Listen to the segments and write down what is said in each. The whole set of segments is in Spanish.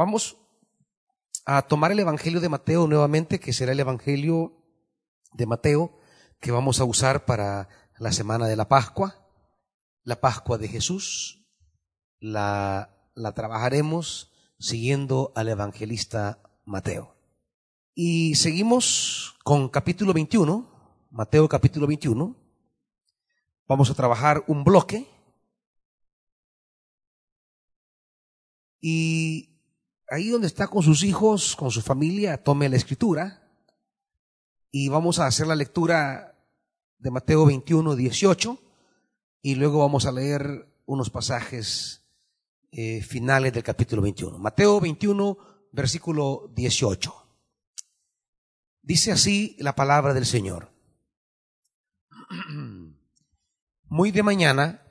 Vamos a tomar el Evangelio de Mateo nuevamente, que será el Evangelio de Mateo que vamos a usar para la semana de la Pascua, la Pascua de Jesús. La, la trabajaremos siguiendo al evangelista Mateo. Y seguimos con capítulo 21, Mateo capítulo 21. Vamos a trabajar un bloque. Y ahí donde está con sus hijos, con su familia, tome la escritura. Y vamos a hacer la lectura de Mateo 21, 18. Y luego vamos a leer unos pasajes eh, finales del capítulo 21. Mateo 21, versículo 18. Dice así la palabra del Señor. Muy de mañana,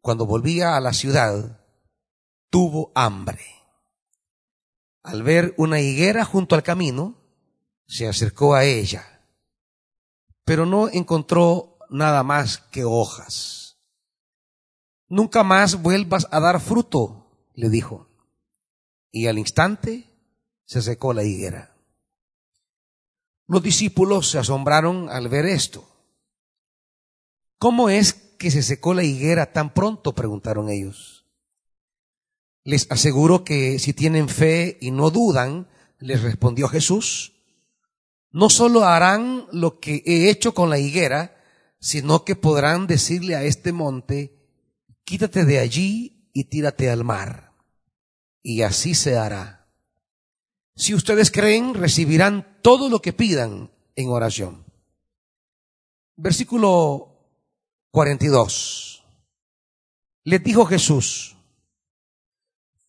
cuando volvía a la ciudad, tuvo hambre. Al ver una higuera junto al camino, se acercó a ella, pero no encontró nada más que hojas. Nunca más vuelvas a dar fruto, le dijo. Y al instante se secó la higuera. Los discípulos se asombraron al ver esto. ¿Cómo es que se secó la higuera tan pronto? preguntaron ellos. Les aseguro que si tienen fe y no dudan, les respondió Jesús, no solo harán lo que he hecho con la higuera, sino que podrán decirle a este monte, quítate de allí y tírate al mar. Y así se hará. Si ustedes creen, recibirán todo lo que pidan en oración. Versículo 42. Les dijo Jesús,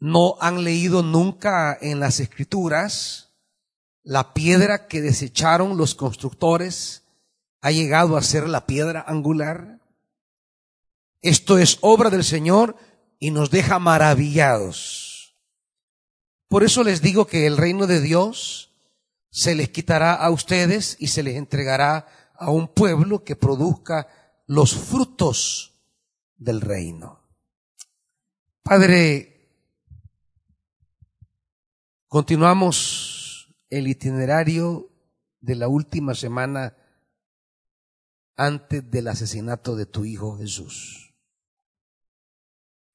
¿no han leído nunca en las escrituras la piedra que desecharon los constructores ha llegado a ser la piedra angular? Esto es obra del Señor y nos deja maravillados. Por eso les digo que el reino de Dios se les quitará a ustedes y se les entregará a un pueblo que produzca los frutos del reino. Padre, continuamos el itinerario de la última semana antes del asesinato de tu Hijo Jesús.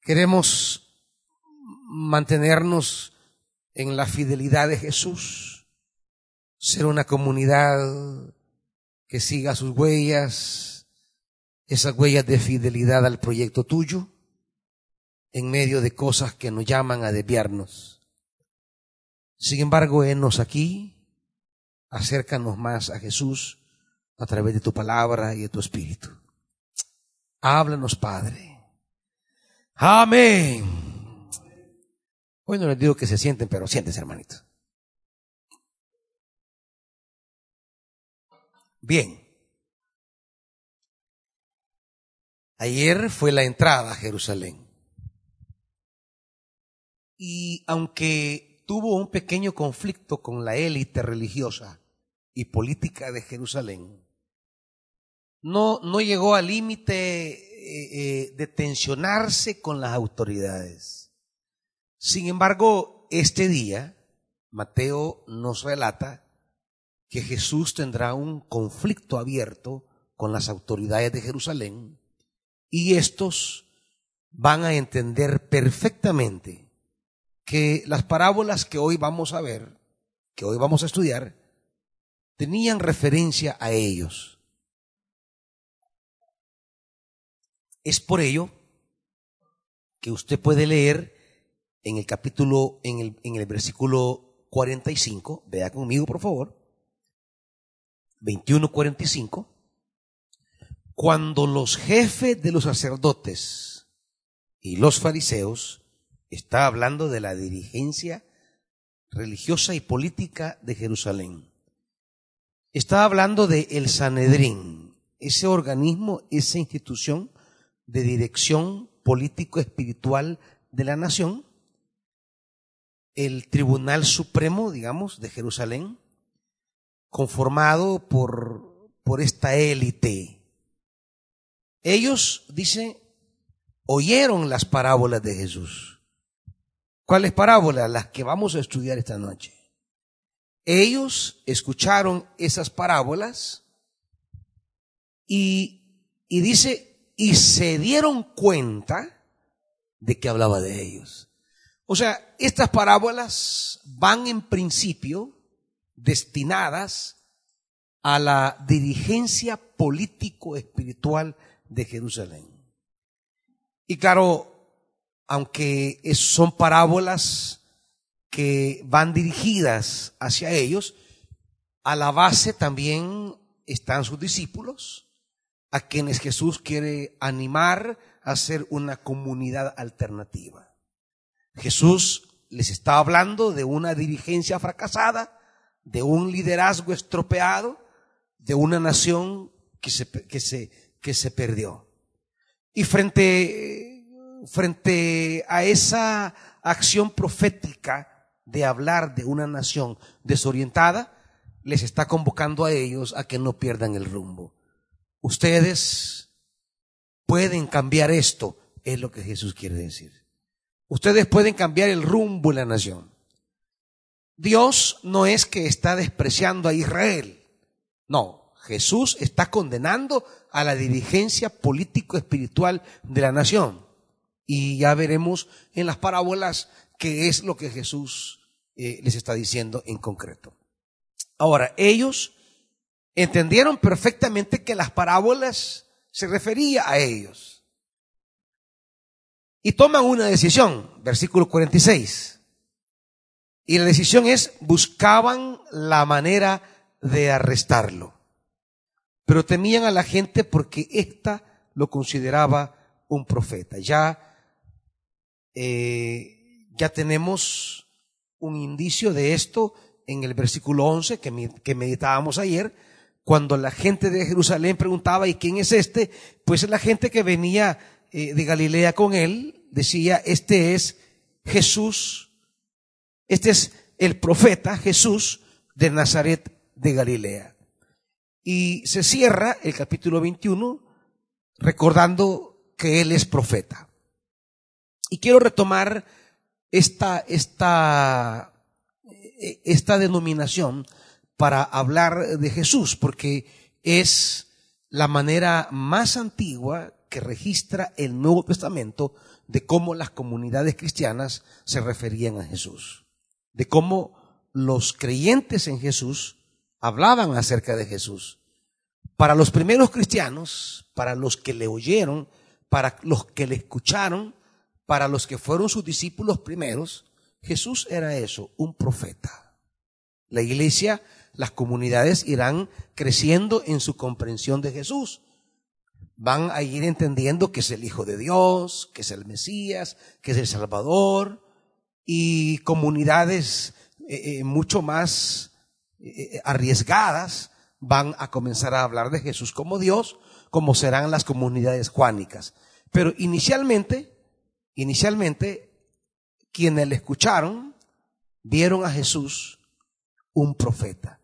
Queremos mantenernos en la fidelidad de Jesús, ser una comunidad que siga sus huellas, esas huellas de fidelidad al proyecto tuyo, en medio de cosas que nos llaman a desviarnos. Sin embargo, enos aquí, acércanos más a Jesús a través de tu palabra y de tu espíritu. Háblanos, Padre. Amén. Hoy no les digo que se sienten, pero siéntense, hermanitos. Bien. Ayer fue la entrada a Jerusalén. Y aunque tuvo un pequeño conflicto con la élite religiosa y política de Jerusalén, no, no llegó al límite eh, eh, de tensionarse con las autoridades. Sin embargo, este día, Mateo nos relata que Jesús tendrá un conflicto abierto con las autoridades de Jerusalén y estos van a entender perfectamente que las parábolas que hoy vamos a ver, que hoy vamos a estudiar, tenían referencia a ellos. Es por ello que usted puede leer en el capítulo, en el, en el versículo 45, vea conmigo por favor, 21-45, cuando los jefes de los sacerdotes y los fariseos, está hablando de la dirigencia religiosa y política de Jerusalén, está hablando de el Sanedrín, ese organismo, esa institución de dirección político-espiritual de la nación, el Tribunal Supremo, digamos, de Jerusalén, conformado por, por esta élite. Ellos, dice, oyeron las parábolas de Jesús. ¿Cuáles parábolas? Las que vamos a estudiar esta noche. Ellos escucharon esas parábolas y, y dice, y se dieron cuenta de que hablaba de ellos. O sea, estas parábolas van en principio destinadas a la dirigencia político-espiritual de Jerusalén. Y claro, aunque son parábolas que van dirigidas hacia ellos, a la base también están sus discípulos, a quienes Jesús quiere animar a ser una comunidad alternativa. Jesús les está hablando de una dirigencia fracasada, de un liderazgo estropeado, de una nación que se, que se, que se perdió. Y frente frente a esa acción profética de hablar de una nación desorientada, les está convocando a ellos a que no pierdan el rumbo. Ustedes pueden cambiar esto, es lo que Jesús quiere decir. Ustedes pueden cambiar el rumbo de la nación. Dios no es que está despreciando a Israel. No, Jesús está condenando a la dirigencia político-espiritual de la nación. Y ya veremos en las parábolas qué es lo que Jesús eh, les está diciendo en concreto. Ahora, ellos entendieron perfectamente que las parábolas se refería a ellos. Y toman una decisión, versículo 46. Y la decisión es, buscaban la manera de arrestarlo. Pero temían a la gente porque ésta lo consideraba un profeta. Ya eh, ya tenemos un indicio de esto en el versículo 11 que, meditábamos ayer, cuando la gente de Jerusalén preguntaba, ¿y quién es este? Pues la gente que venía eh, de Galilea con él decía, este es Jesús, este es el profeta Jesús de Nazaret de Galilea. Y se cierra el capítulo 21 recordando que él es profeta. Y quiero retomar esta, esta, esta denominación para hablar de Jesús, porque es la manera más antigua que registra el Nuevo Testamento de cómo las comunidades cristianas se referían a Jesús, de cómo los creyentes en Jesús hablaban acerca de Jesús. Para los primeros cristianos, para los que le oyeron, para los que le escucharon, para los que fueron sus discípulos primeros, Jesús era eso, un profeta. La iglesia, las comunidades irán creciendo en su comprensión de Jesús. Van a ir entendiendo que es el Hijo de Dios, que es el Mesías, que es el Salvador, y comunidades eh, eh, mucho más eh, arriesgadas van a comenzar a hablar de Jesús como Dios, como serán las comunidades juánicas. Pero inicialmente Inicialmente, quienes le escucharon vieron a Jesús un profeta.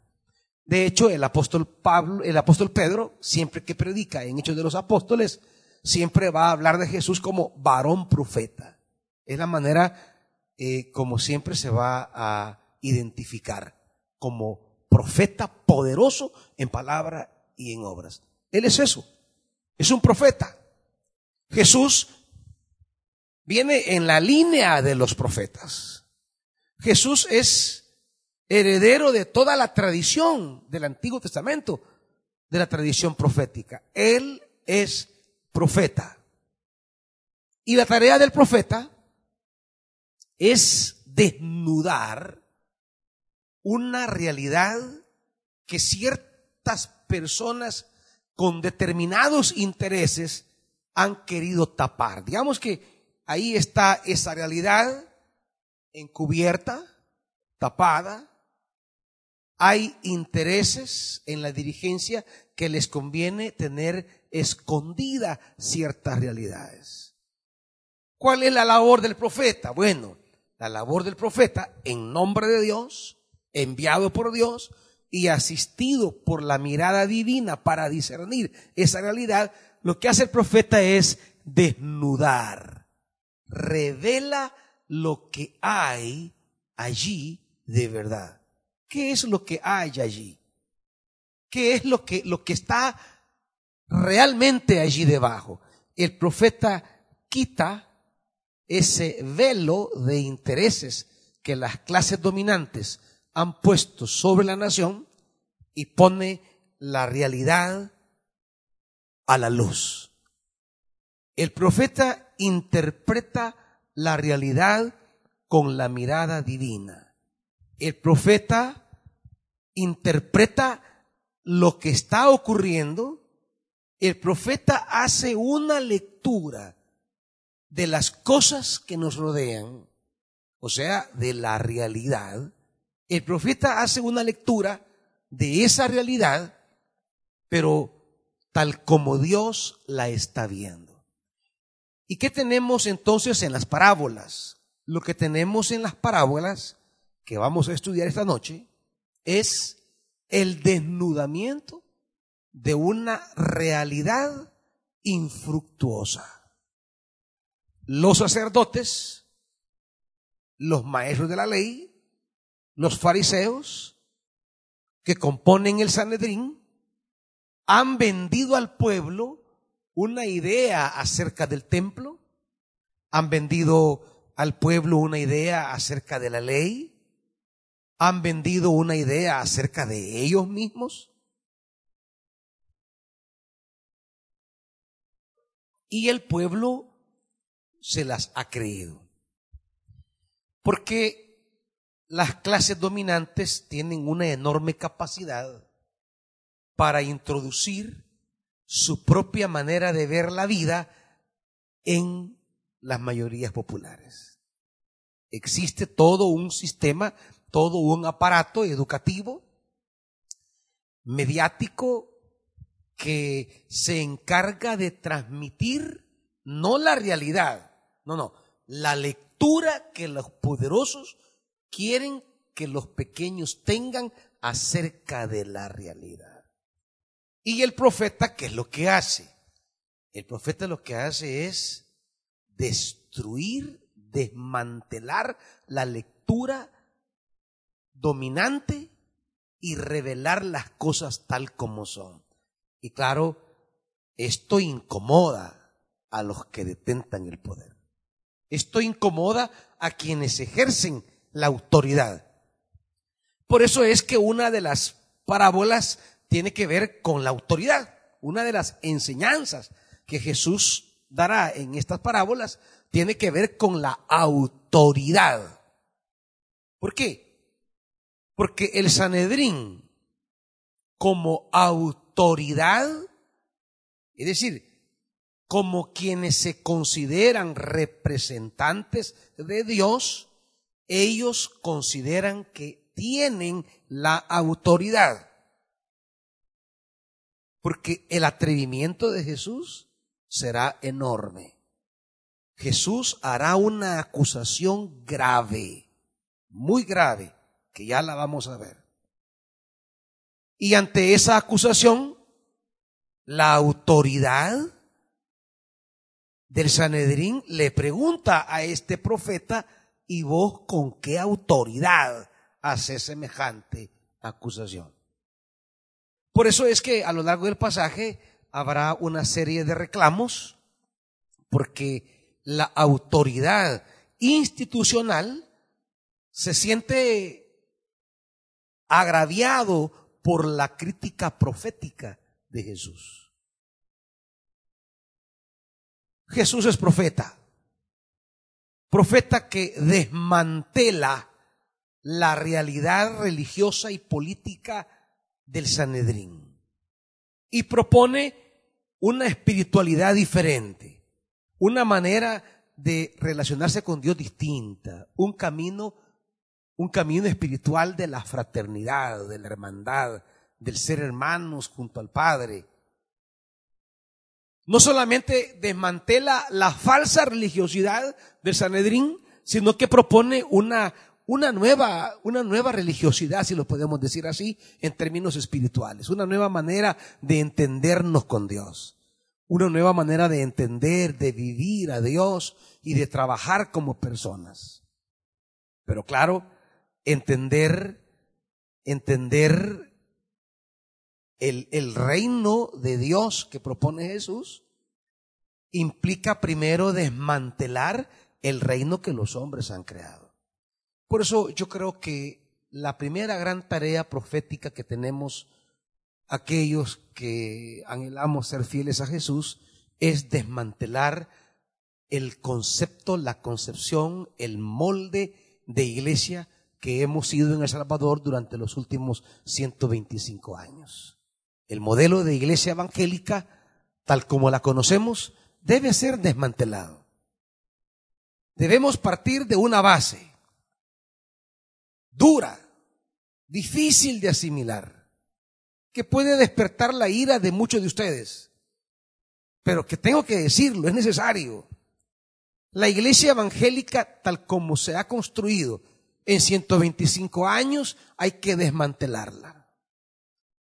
De hecho, el apóstol Pablo, el apóstol Pedro, siempre que predica en Hechos de los Apóstoles, siempre va a hablar de Jesús como varón profeta. Es la manera eh, como siempre se va a identificar como profeta poderoso en palabra y en obras. Él es eso. Es un profeta. Jesús viene en la línea de los profetas. Jesús es heredero de toda la tradición del Antiguo Testamento, de la tradición profética. Él es profeta. Y la tarea del profeta es desnudar una realidad que ciertas personas con determinados intereses han querido tapar. Digamos que ahí está esa realidad encubierta, tapada. Hay intereses en la dirigencia que les conviene tener escondida ciertas realidades. ¿Cuál es la labor del profeta? Bueno, la labor del profeta en nombre de Dios, enviado por Dios y asistido por la mirada divina para discernir esa realidad, lo que hace el profeta es desnudar revela lo que hay allí de verdad. ¿Qué es lo que hay allí? ¿Qué es lo que, lo que está realmente allí debajo? El profeta quita ese velo de intereses que las clases dominantes han puesto sobre la nación y pone la realidad a la luz. El profeta interpreta la realidad con la mirada divina. El profeta interpreta lo que está ocurriendo. El profeta hace una lectura de las cosas que nos rodean, o sea, de la realidad. El profeta hace una lectura de esa realidad, pero tal como Dios la está viendo. ¿Y qué tenemos entonces en las parábolas? Lo que tenemos en las parábolas que vamos a estudiar esta noche es el desnudamiento de una realidad infructuosa. Los sacerdotes, los maestros de la ley, los fariseos que componen el Sanedrín, han vendido al pueblo una idea acerca del templo, han vendido al pueblo una idea acerca de la ley, han vendido una idea acerca de ellos mismos. Y el pueblo se las ha creído. Porque las clases dominantes tienen una enorme capacidad para introducir su propia manera de ver la vida en las mayorías populares. Existe todo un sistema, todo un aparato educativo, mediático, que se encarga de transmitir no la realidad, no, no, la lectura que los poderosos quieren que los pequeños tengan acerca de la realidad. Y el profeta, ¿qué es lo que hace? El profeta lo que hace es destruir, desmantelar la lectura dominante y revelar las cosas tal como son. Y claro, esto incomoda a los que detentan el poder. Esto incomoda a quienes ejercen la autoridad. Por eso es que una de las parábolas tiene que ver con la autoridad. Una de las enseñanzas que Jesús dará en estas parábolas tiene que ver con la autoridad. ¿Por qué? Porque el Sanedrín como autoridad, es decir, como quienes se consideran representantes de Dios, ellos consideran que tienen la autoridad. Porque el atrevimiento de Jesús será enorme. Jesús hará una acusación grave, muy grave, que ya la vamos a ver. Y ante esa acusación, la autoridad del Sanedrín le pregunta a este profeta, ¿y vos con qué autoridad haces semejante acusación? Por eso es que a lo largo del pasaje habrá una serie de reclamos, porque la autoridad institucional se siente agraviado por la crítica profética de Jesús. Jesús es profeta, profeta que desmantela la realidad religiosa y política del Sanedrín y propone una espiritualidad diferente, una manera de relacionarse con Dios distinta, un camino, un camino espiritual de la fraternidad, de la hermandad, del ser hermanos junto al Padre. No solamente desmantela la falsa religiosidad del Sanedrín, sino que propone una, una nueva, una nueva religiosidad, si lo podemos decir así, en términos espirituales, una nueva manera de entendernos con Dios, una nueva manera de entender, de vivir a Dios y de trabajar como personas. Pero claro, entender, entender el, el reino de Dios que propone Jesús implica primero desmantelar el reino que los hombres han creado. Por eso yo creo que la primera gran tarea profética que tenemos aquellos que anhelamos ser fieles a Jesús es desmantelar el concepto, la concepción, el molde de iglesia que hemos sido en El Salvador durante los últimos 125 años. El modelo de iglesia evangélica, tal como la conocemos, debe ser desmantelado. Debemos partir de una base dura, difícil de asimilar, que puede despertar la ira de muchos de ustedes, pero que tengo que decirlo, es necesario. La iglesia evangélica, tal como se ha construido en 125 años, hay que desmantelarla.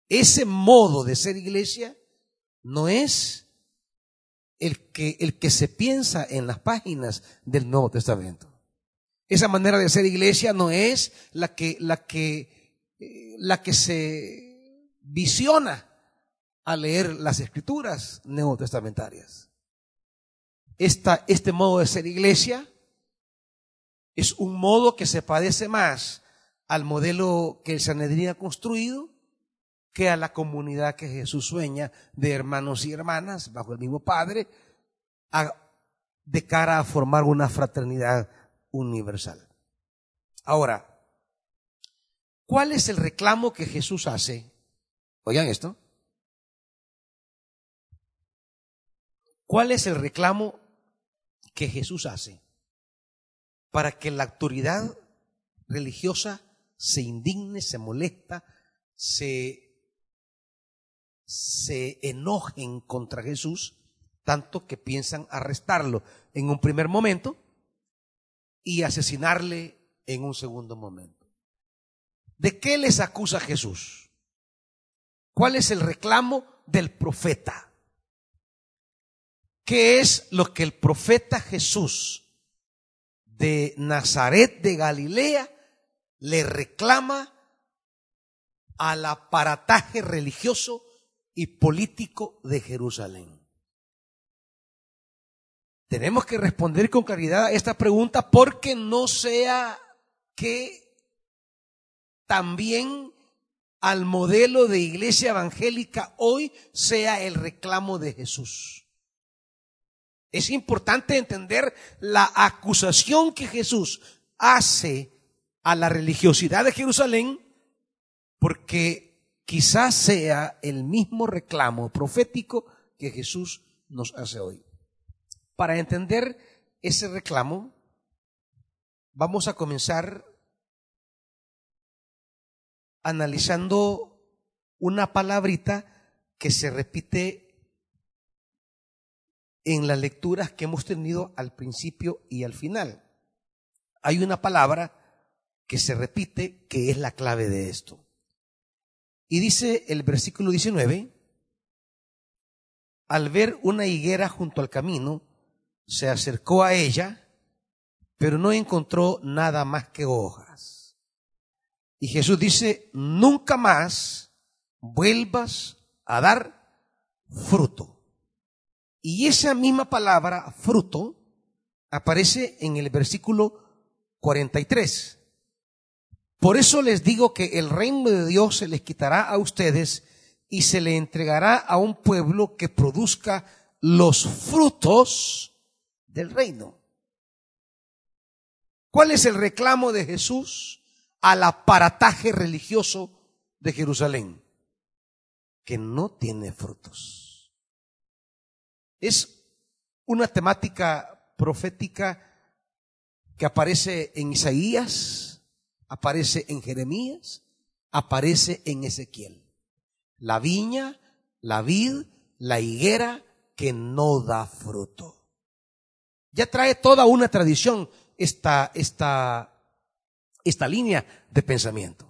Ese modo de ser iglesia no es el que, el que se piensa en las páginas del Nuevo Testamento. Esa manera de ser iglesia no es la que, la que, eh, la que se visiona al leer las escrituras neotestamentarias. Esta, este modo de ser iglesia es un modo que se padece más al modelo que el Sanedrín ha construido que a la comunidad que Jesús sueña de hermanos y hermanas bajo el mismo Padre, de cara a formar una fraternidad universal. Ahora, ¿cuál es el reclamo que Jesús hace? Oigan esto. ¿Cuál es el reclamo que Jesús hace para que la autoridad religiosa se indigne, se molesta, se se enojen contra Jesús, tanto que piensan arrestarlo en un primer momento y asesinarle en un segundo momento. ¿De qué les acusa Jesús? ¿Cuál es el reclamo del profeta? ¿Qué es lo que el profeta Jesús de Nazaret de Galilea le reclama al aparataje religioso y político de Jerusalén. Tenemos que responder con claridad a esta pregunta porque no sea que también al modelo de iglesia evangélica hoy sea el reclamo de Jesús. Es importante entender la acusación que Jesús hace a la religiosidad de Jerusalén porque quizás sea el mismo reclamo profético que Jesús nos hace hoy. Para entender ese reclamo, vamos a comenzar analizando una palabrita que se repite en las lecturas que hemos tenido al principio y al final. Hay una palabra que se repite que es la clave de esto. Y dice el versículo 19, al ver una higuera junto al camino, se acercó a ella, pero no encontró nada más que hojas. Y Jesús dice, nunca más vuelvas a dar fruto. Y esa misma palabra, fruto, aparece en el versículo 43. Por eso les digo que el reino de Dios se les quitará a ustedes y se le entregará a un pueblo que produzca los frutos del reino. ¿Cuál es el reclamo de Jesús al aparataje religioso de Jerusalén? Que no tiene frutos. Es una temática profética que aparece en Isaías, aparece en Jeremías, aparece en Ezequiel. La viña, la vid, la higuera que no da fruto. Ya trae toda una tradición esta, esta, esta línea de pensamiento.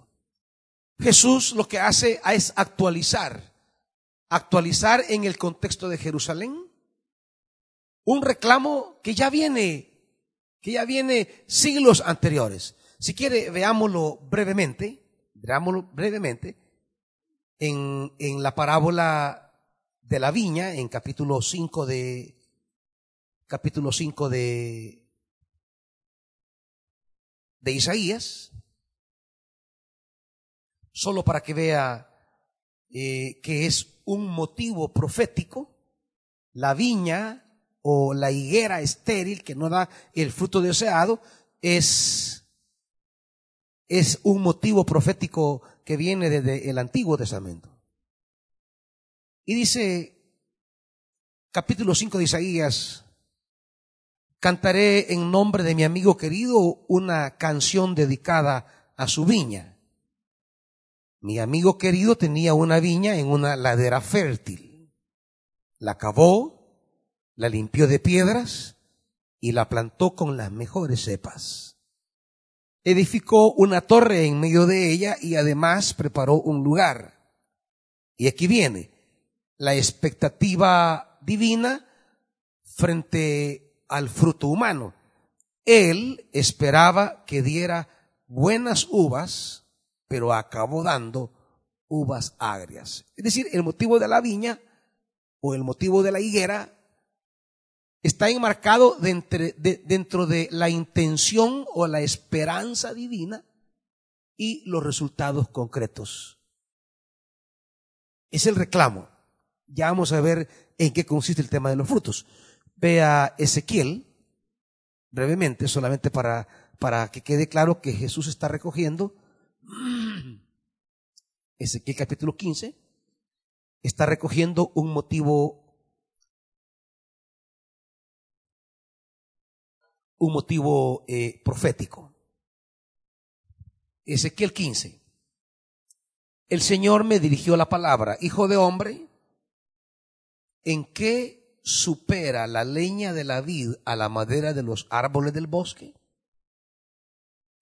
Jesús lo que hace es actualizar actualizar en el contexto de Jerusalén. Un reclamo que ya viene, que ya viene siglos anteriores. Si quiere, veámoslo brevemente, veámoslo brevemente, en, en la parábola de la viña, en capítulo 5 de, capítulo 5 de, de Isaías, solo para que vea eh, que es un motivo profético, la viña o la higuera estéril que no da el fruto deseado es, es un motivo profético que viene desde el Antiguo Testamento. Y dice capítulo 5 de Isaías, cantaré en nombre de mi amigo querido una canción dedicada a su viña. Mi amigo querido tenía una viña en una ladera fértil. La cavó, la limpió de piedras y la plantó con las mejores cepas. Edificó una torre en medio de ella y además preparó un lugar. Y aquí viene la expectativa divina frente al fruto humano. Él esperaba que diera buenas uvas pero acabó dando uvas agrias. Es decir, el motivo de la viña o el motivo de la higuera está enmarcado dentro de la intención o la esperanza divina y los resultados concretos. Es el reclamo. Ya vamos a ver en qué consiste el tema de los frutos. Vea Ezequiel, brevemente, solamente para, para que quede claro que Jesús está recogiendo Ezequiel capítulo 15 está recogiendo un motivo un motivo eh, profético. Ezequiel 15. El Señor me dirigió la palabra, hijo de hombre, ¿en qué supera la leña de la vid a la madera de los árboles del bosque?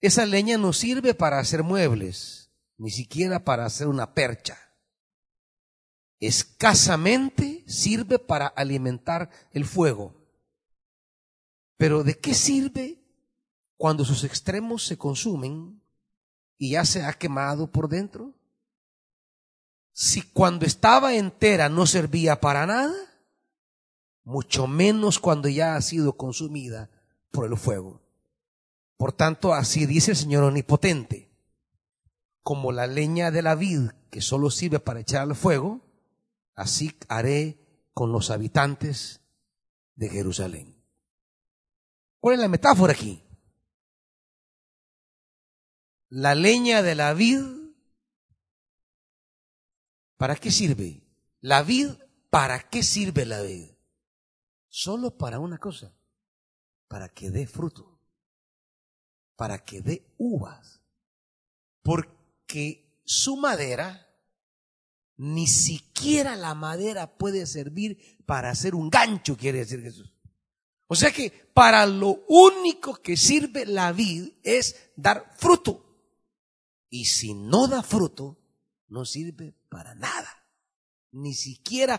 Esa leña no sirve para hacer muebles, ni siquiera para hacer una percha. Escasamente sirve para alimentar el fuego. Pero ¿de qué sirve cuando sus extremos se consumen y ya se ha quemado por dentro? Si cuando estaba entera no servía para nada, mucho menos cuando ya ha sido consumida por el fuego. Por tanto, así dice el Señor Omnipotente. Como la leña de la vid que solo sirve para echar al fuego, así haré con los habitantes de Jerusalén. ¿Cuál es la metáfora aquí? La leña de la vid, ¿para qué sirve? La vid, ¿para qué sirve la vid? Solo para una cosa, para que dé fruto para que dé uvas. Porque su madera, ni siquiera la madera puede servir para hacer un gancho, quiere decir Jesús. O sea que para lo único que sirve la vid es dar fruto. Y si no da fruto, no sirve para nada. Ni siquiera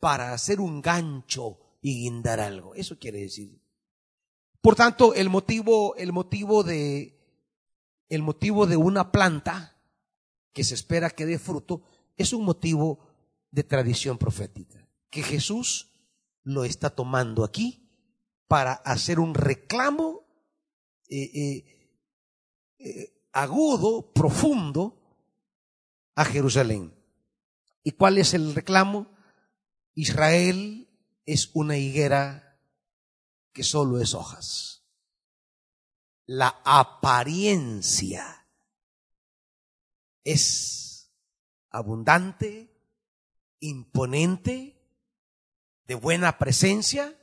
para hacer un gancho y guindar algo. Eso quiere decir. Por tanto, el motivo, el motivo de, el motivo de una planta que se espera que dé fruto es un motivo de tradición profética, que Jesús lo está tomando aquí para hacer un reclamo eh, eh, eh, agudo, profundo a Jerusalén. ¿Y cuál es el reclamo? Israel es una higuera que solo es hojas. La apariencia es abundante, imponente, de buena presencia,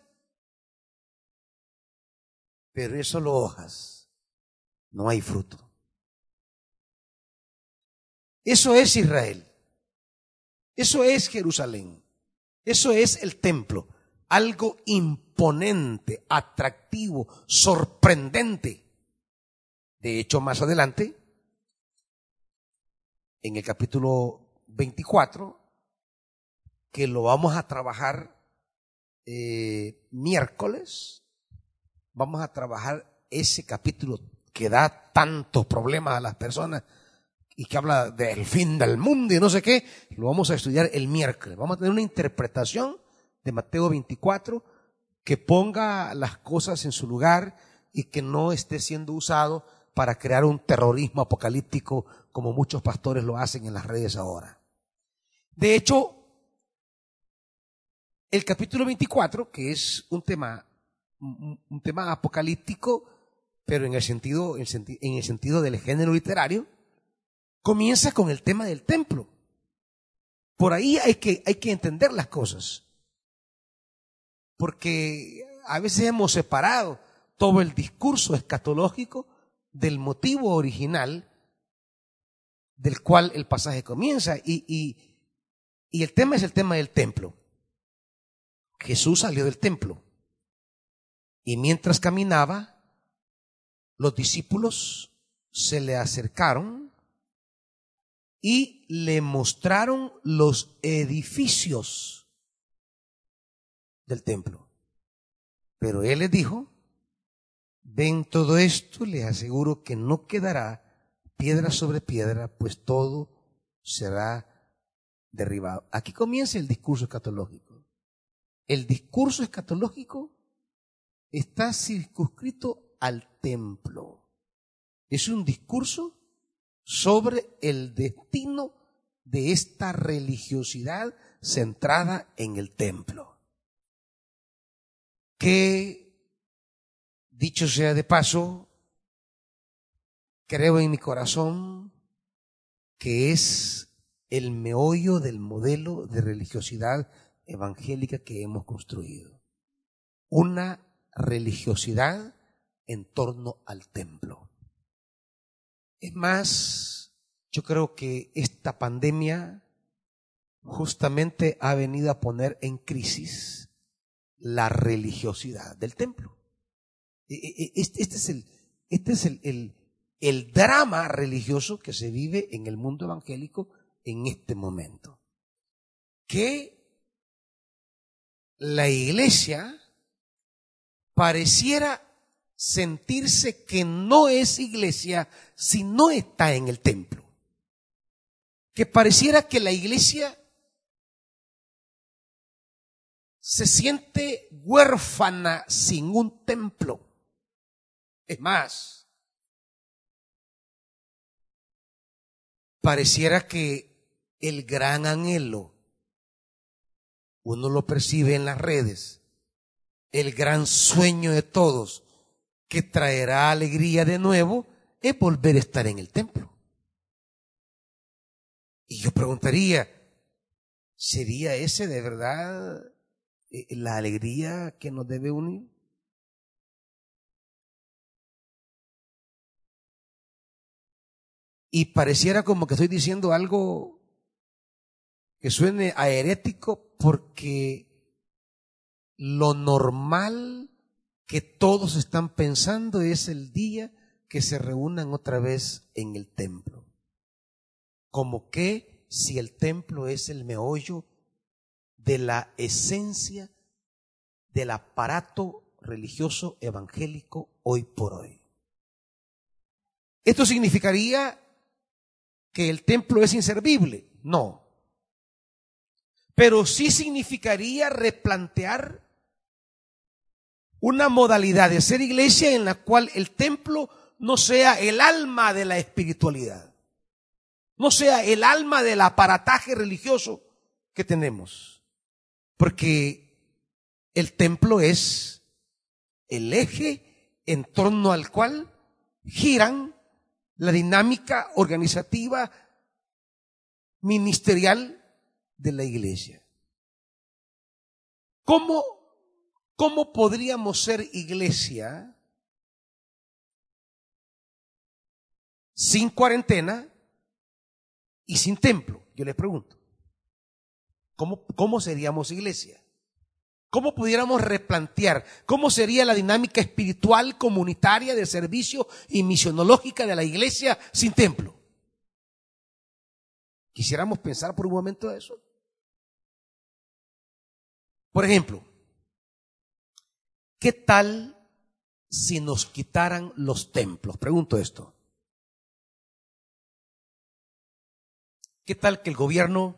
pero es solo hojas, no hay fruto. Eso es Israel. Eso es Jerusalén. Eso es el templo. Algo imponente atractivo, sorprendente. De hecho, más adelante, en el capítulo 24, que lo vamos a trabajar eh, miércoles. Vamos a trabajar ese capítulo que da tantos problemas a las personas y que habla del fin del mundo y no sé qué, lo vamos a estudiar el miércoles. Vamos a tener una interpretación de Mateo 24 que ponga las cosas en su lugar y que no esté siendo usado para crear un terrorismo apocalíptico como muchos pastores lo hacen en las redes ahora. De hecho, el capítulo 24, que es un tema, un tema apocalíptico, pero en el sentido, en el sentido del género literario, comienza con el tema del templo. Por ahí hay que, entender las cosas. Porque a veces hemos separado todo el discurso escatológico del motivo original del cual el pasaje comienza. Y el tema es el tema del templo. Jesús salió del templo. Y mientras caminaba, los discípulos se le acercaron y le mostraron los edificios del templo. Pero él les dijo, ven todo esto, les aseguro que no quedará piedra sobre piedra, pues todo será derribado. Aquí comienza el discurso escatológico. El discurso escatológico está circunscrito al templo. Es un discurso sobre el destino de esta religiosidad centrada en el templo. Que, dicho sea de paso, creo en mi corazón que es el meollo del modelo de religiosidad evangélica que hemos construido. Una religiosidad en torno al templo. Es más, yo creo que esta pandemia justamente ha venido a poner en crisis la religiosidad del templo. E, e, e, este, este es, el, este es el, el drama religioso que se vive en el mundo evangélico en este momento. Que la iglesia pareciera sentirse que no es iglesia si no está en el templo. Que pareciera que la iglesia se siente huérfana sin un templo. Es más, pareciera que el gran anhelo, uno lo percibe en las redes, el gran sueño de todos que traerá alegría de nuevo es volver a estar en el templo. Y yo preguntaría, ¿sería ese de verdad eh, la alegría que nos debe unir? Y pareciera como que estoy diciendo algo que suene a herético porque lo normal que todos están pensando es el día que se reúnan otra vez en el templo. Como que si el templo es el meollo de la esencia del aparato religioso evangélico hoy por hoy. ¿Esto significaría que el templo es inservible? No. Pero sí significaría replantear una modalidad de ser iglesia en la cual el templo no sea el alma de la espiritualidad, no sea el alma del aparataje religioso que tenemos, porque el templo es el eje en torno al cual giran la dinámica organizativa ministerial de la iglesia. ¿Cómo ¿Cómo podríamos ser iglesia sin cuarentena y sin templo? Yo les pregunto. ¿Cómo, cómo seríamos iglesia? ¿Cómo pudiéramos replantear? ¿Cómo sería la dinámica espiritual, comunitaria, de servicio y misionológica de la iglesia sin templo? ¿Quisiéramos pensar por un momento eso? Por ejemplo, ¿qué tal si nos quitaran los templos? Pregunto esto. ¿Qué tal que el gobierno,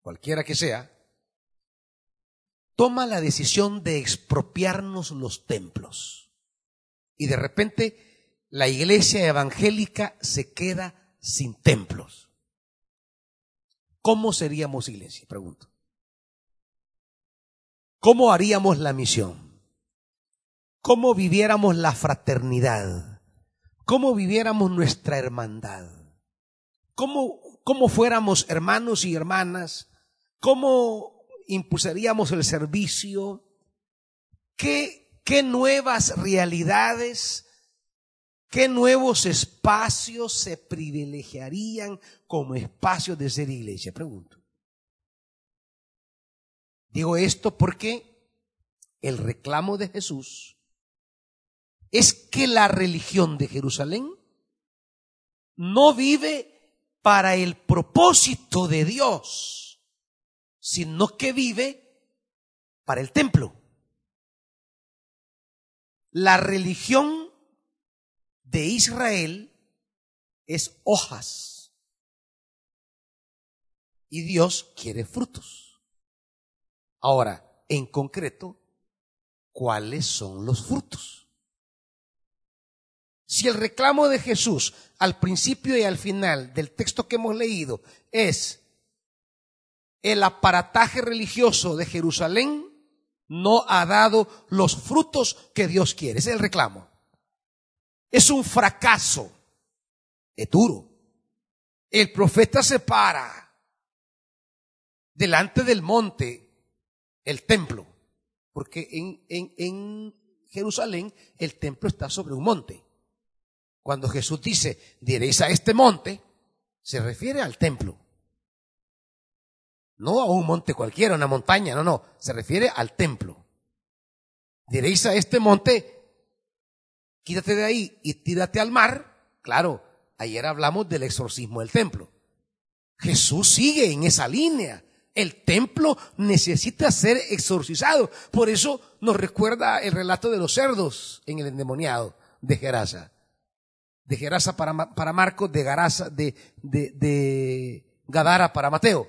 cualquiera que sea, toma la decisión de expropiarnos los templos? Y de repente la iglesia evangélica se queda sin templos. ¿Cómo seríamos iglesia? Pregunto. ¿Cómo haríamos la misión? ¿Cómo viviéramos la fraternidad? ¿Cómo viviéramos nuestra hermandad? ¿Cómo, cómo fuéramos hermanos y hermanas? ¿Cómo impulsaríamos el servicio? ¿Qué, qué nuevas realidades, qué nuevos espacios se privilegiarían como espacios de ser iglesia? Pregunto. Digo esto porque el reclamo de Jesús es que la religión de Jerusalén no vive para el propósito de Dios, sino que vive para el templo. La religión de Israel es hojas y Dios quiere frutos. Ahora, en concreto, ¿cuáles son los frutos? Si el reclamo de Jesús al principio y al final del texto que hemos leído es el aparataje religioso de Jerusalén, no ha dado los frutos que Dios quiere. Ese es el reclamo. Es un fracaso. Es duro. El profeta se para delante del monte, el templo, porque en, en, en Jerusalén el templo está sobre un monte. Cuando Jesús dice, diréis a este monte, se refiere al templo. No a un monte cualquiera, una montaña, no, no, se refiere al templo. Diréis a este monte, quítate de ahí y tírate al mar. Claro, ayer hablamos del exorcismo del templo. Jesús sigue en esa línea. El templo necesita ser exorcizado. Por eso nos recuerda el relato de los cerdos en el endemoniado de Gerasa de Gerasa para, Marcos, de, Garasa, de, de, de Gadara para Mateo.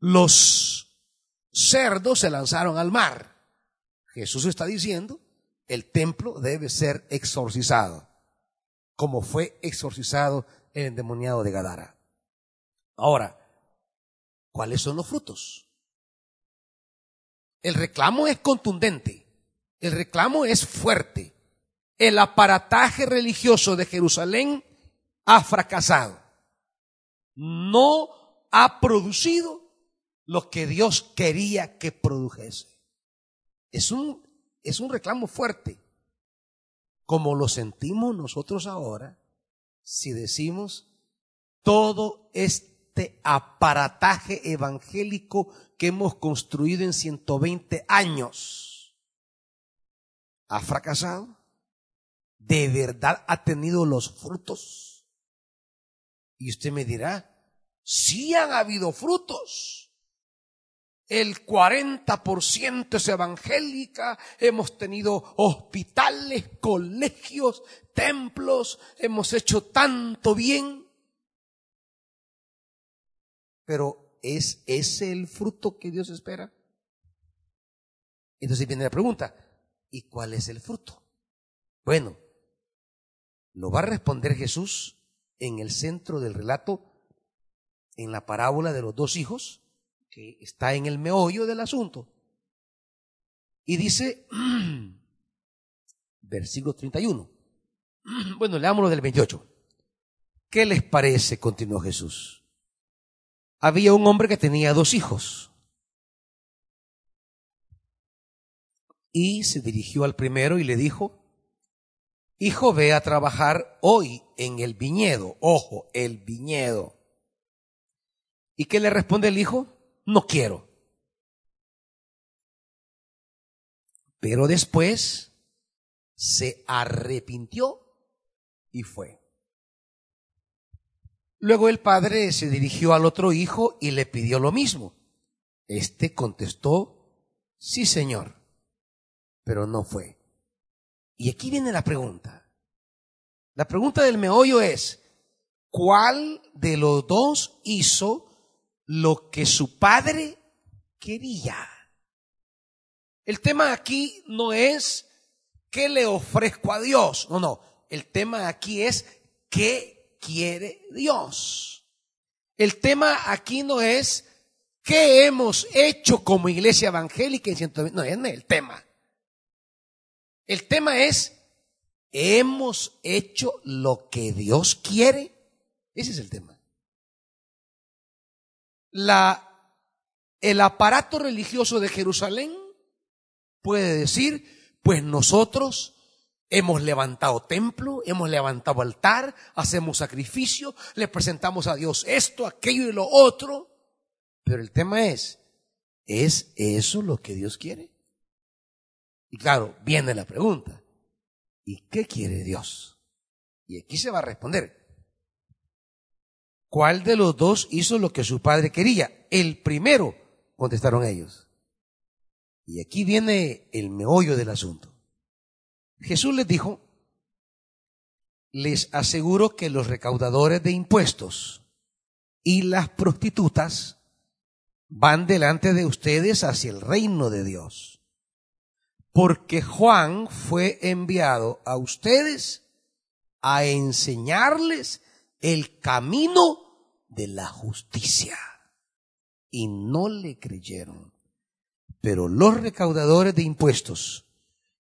Los cerdos se lanzaron al mar. Jesús está diciendo, el templo debe ser exorcizado, como fue exorcizado el endemoniado de Gadara. Ahora, ¿cuáles son los frutos? El reclamo es contundente, el reclamo es fuerte el aparataje religioso de Jerusalén ha fracasado. No ha producido lo que Dios quería que produjese. Es un, es un reclamo fuerte, como lo sentimos nosotros ahora si decimos todo este aparataje evangélico que hemos construido en 120 años ha fracasado de verdad ha tenido los frutos? Y usted me dirá, sí han habido frutos. El 40% es evangélica, hemos tenido hospitales, colegios, templos, hemos hecho tanto bien. Pero ¿es ese el fruto que Dios espera? Entonces viene la pregunta, ¿y cuál es el fruto? Bueno, lo va a responder Jesús en el centro del relato, en la parábola de los dos hijos, que está en el meollo del asunto. Y dice, versículo 31. Bueno, leámoslo del 28. ¿Qué les parece? continuó Jesús. Había un hombre que tenía dos hijos. Y se dirigió al primero y le dijo, hijo, ve a trabajar hoy en el viñedo. Ojo, el viñedo. ¿Y qué le responde el hijo? No quiero. Pero después se arrepintió y fue. Luego el padre se dirigió al otro hijo y le pidió lo mismo. Este contestó, sí, Señor, pero no fue. Y aquí viene la pregunta. La pregunta del meollo es, ¿cuál de los dos hizo lo que su padre quería? El tema aquí no es qué le ofrezco a Dios, no, no, el tema aquí es qué quiere Dios. El tema aquí no es qué hemos hecho como iglesia evangélica en no, es el tema. El tema es, ¿hemos hecho lo que Dios quiere? Ese es el tema. El aparato religioso de Jerusalén puede decir, pues nosotros hemos levantado templo, hemos levantado altar, hacemos sacrificio, le presentamos a Dios esto, aquello y lo otro. Pero el tema es, ¿es eso lo que Dios quiere? Y claro, viene la pregunta, ¿y qué quiere Dios? Y aquí se va a responder. ¿Cuál de los dos hizo lo que su padre quería? El primero, contestaron ellos. Y aquí viene el meollo del asunto. Jesús les dijo, les aseguro que los recaudadores de impuestos y las prostitutas van delante de ustedes hacia el reino de Dios porque Juan fue enviado a ustedes a enseñarles el camino de la justicia. Y no le creyeron. Pero los recaudadores de impuestos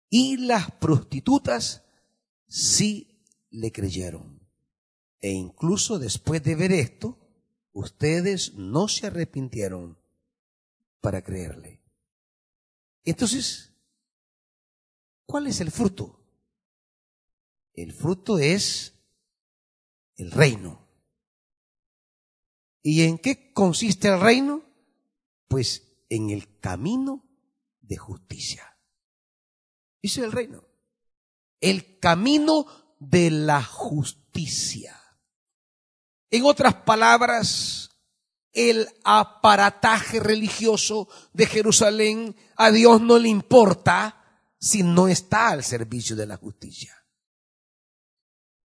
y las prostitutas sí le creyeron. E incluso después de ver esto, ustedes no se arrepintieron para creerle. Entonces, ¿Cuál es el fruto? El fruto es el reino. ¿Y en qué consiste el reino? Pues en el camino de justicia. Ese es el reino. El camino de la justicia. En otras palabras, el aparataje religioso de Jerusalén a Dios no le importa si no está al servicio de la justicia.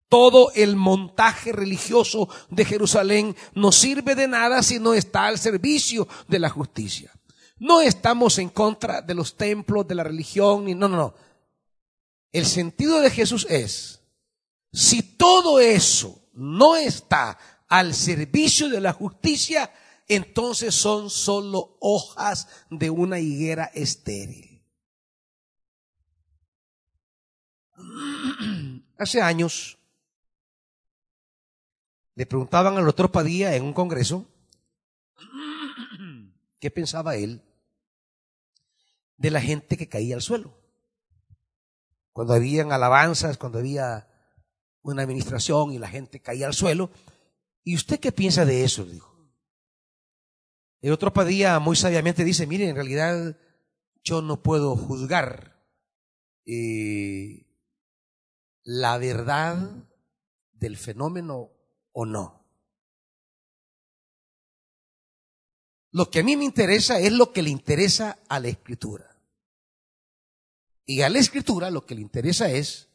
Todo el montaje religioso de Jerusalén no sirve de nada si no está al servicio de la justicia. No estamos en contra de los templos, de la religión, ni no, no, no. El sentido de Jesús es, si todo eso no está al servicio de la justicia, entonces son solo hojas de una higuera estéril. Hace años le preguntaban al doctor Padilla en un congreso qué pensaba él de la gente que caía al suelo. Cuando habían alabanzas, cuando había una administración y la gente caía al suelo. ¿Y usted qué piensa de eso? dijo. El otro Padilla muy sabiamente dice, mire, en realidad yo no puedo juzgar eh, la verdad del fenómeno o no. Lo que a mí me interesa es lo que le interesa a la escritura. Y a la escritura lo que le interesa es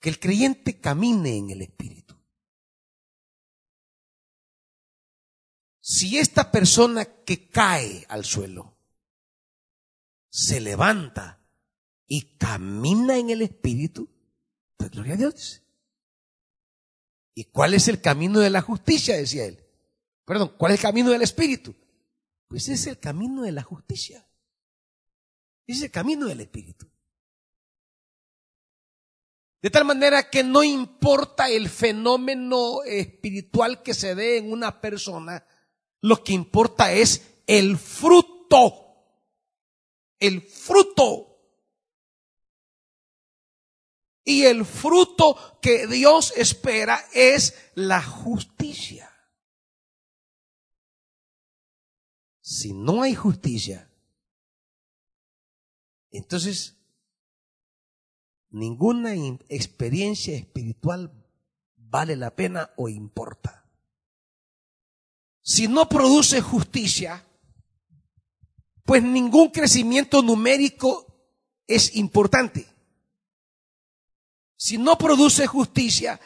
que el creyente camine en el Espíritu. Si esta persona que cae al suelo se levanta y camina en el Espíritu, pues gloria a Dios. ¿Y cuál es el camino de la justicia? Decía él. Perdón, ¿cuál es el camino del Espíritu? Pues es el camino de la justicia. Es el camino del Espíritu. De tal manera que no importa el fenómeno espiritual que se dé en una persona, lo que importa es el fruto. El fruto y el fruto que Dios espera es la justicia. Si no hay justicia, entonces ninguna experiencia espiritual vale la pena o importa. si no produce justicia, pues ningún crecimiento numérico es importante. Si no produce justicia,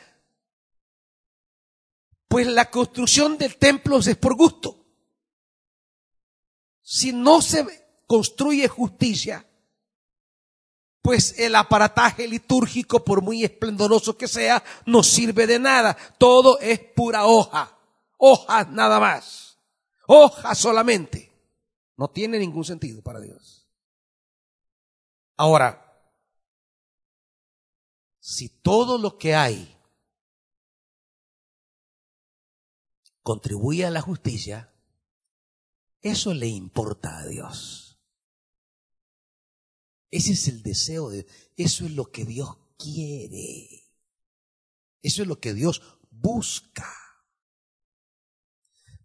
pues la construcción de templos es por gusto. Si no se construye justicia, pues el aparataje litúrgico, por muy esplendoroso que sea, no sirve de nada. Todo es pura hoja. Hojas nada más. Hojas solamente. No tiene ningún sentido para Dios. Ahora, si todo lo que hay contribuye a la justicia, eso le importa a Dios. Ese es el deseo de, eso es lo que Dios quiere. Eso es lo que Dios busca.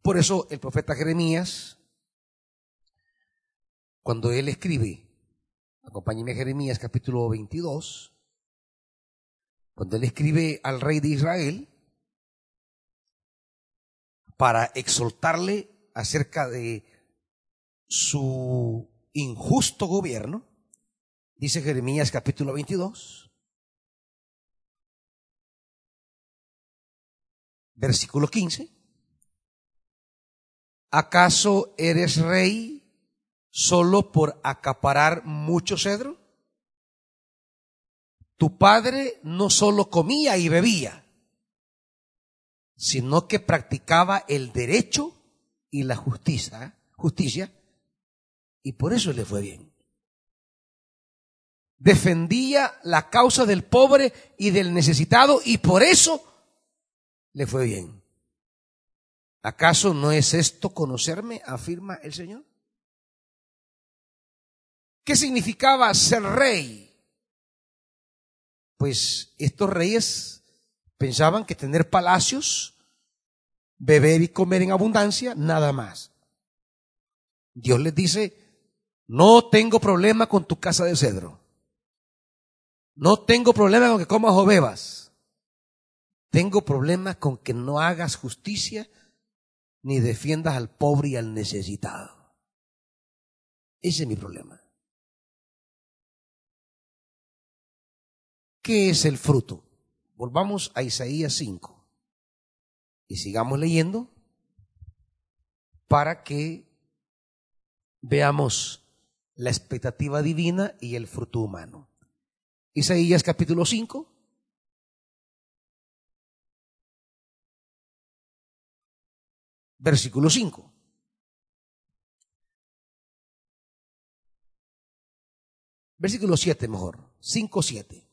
Por eso el profeta Jeremías, cuando él escribe, acompáñeme a Jeremías capítulo 22, cuando él escribe al rey de Israel, para exhortarle acerca de su injusto gobierno, dice Jeremías capítulo 22, versículo 15. ¿Acaso eres rey solo por acaparar mucho cedro? Tu padre no solo comía y bebía, sino que practicaba el derecho y la justicia, justicia, y por eso le fue bien. Defendía la causa del pobre y del necesitado y por eso le fue bien. ¿Acaso no es esto conocerme? afirma el Señor. ¿Qué significaba ser rey? Pues estos reyes pensaban que tener palacios, beber y comer en abundancia, nada más. Dios les dice, no tengo problema con tu casa de cedro. No tengo problema con que comas o bebas. Tengo problema con que no hagas justicia ni defiendas al pobre y al necesitado. Ese es mi problema. ¿Qué es el fruto? Volvamos a Isaías 5 y sigamos leyendo para que veamos la expectativa divina y el fruto humano. Isaías capítulo 5, versículo 5. Versículo 7 mejor, 5, 7.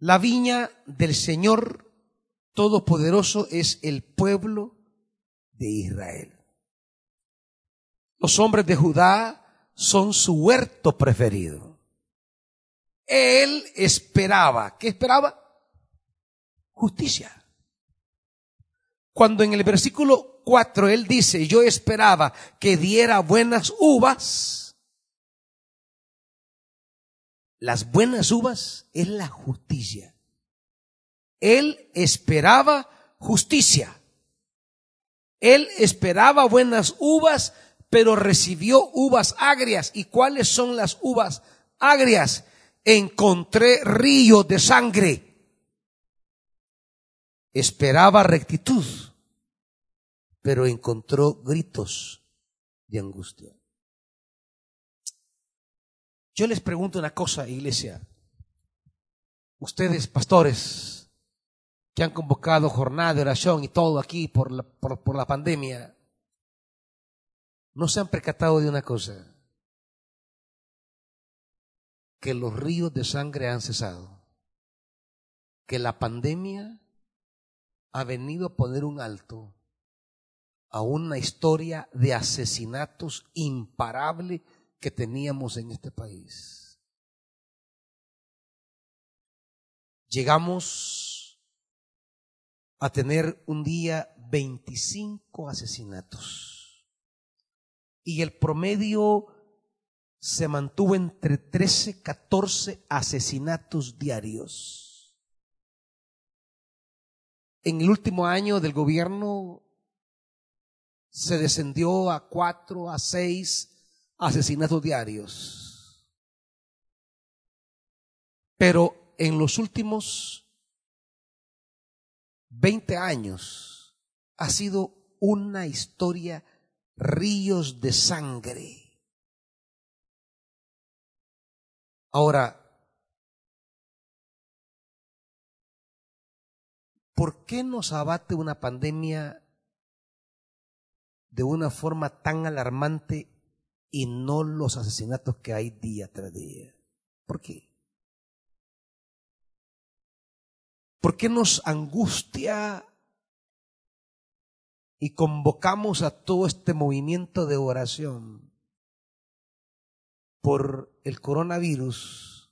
La viña del Señor Todopoderoso es el pueblo de Israel. Los hombres de Judá son su huerto preferido. Él esperaba, ¿qué esperaba? Justicia. Cuando en el versículo 4 él dice, yo esperaba que diera buenas uvas. Las buenas uvas es la justicia. Él esperaba justicia. Él esperaba buenas uvas, pero recibió uvas agrias. ¿Y cuáles son las uvas agrias? Encontré ríos de sangre. Esperaba rectitud pero encontró gritos de angustia. Yo les pregunto una cosa, iglesia. Ustedes, pastores, que han convocado jornada de oración y todo aquí por la, por la pandemia, ¿no se han percatado de una cosa? Que los ríos de sangre han cesado. Que la pandemia ha venido a poner un alto a una historia de asesinatos imparable que teníamos en este país. Llegamos a tener un día 25 asesinatos y el promedio se mantuvo entre 13, 14 asesinatos diarios. En el último año del gobierno se descendió a cuatro, a seis asesinatos diarios. Pero en los últimos 20 años ha sido una historia ríos de sangre. Ahora, ¿por qué nos abate una pandemia de una forma tan alarmante y no los asesinatos que hay día tras día? ¿Por qué? ¿Por qué nos angustia y convocamos a todo este movimiento de oración por el coronavirus,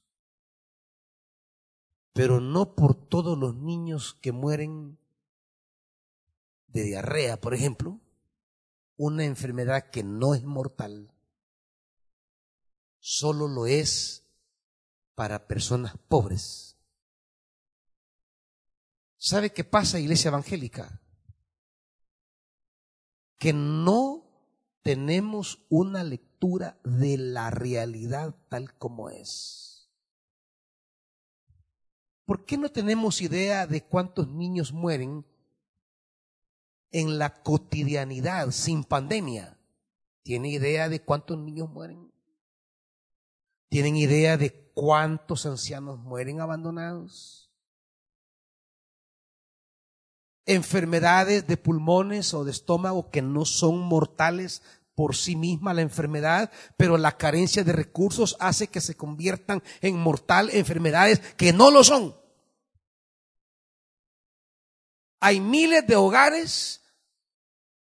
pero no por todos los niños que mueren de diarrea, por ejemplo, una enfermedad que no es mortal, solo lo es para personas pobres. ¿Sabe qué pasa, iglesia evangélica? que no tenemos una lectura de la realidad tal como es. ¿Por qué no tenemos idea de cuántos niños mueren en la cotidianidad sin pandemia? ¿Tiene idea de cuántos niños mueren? ¿Tienen idea de cuántos ancianos mueren abandonados? Enfermedades de pulmones o de estómago que no son mortales por sí misma la enfermedad, pero la carencia de recursos hace que se conviertan en mortal enfermedades que no lo son. Hay miles de hogares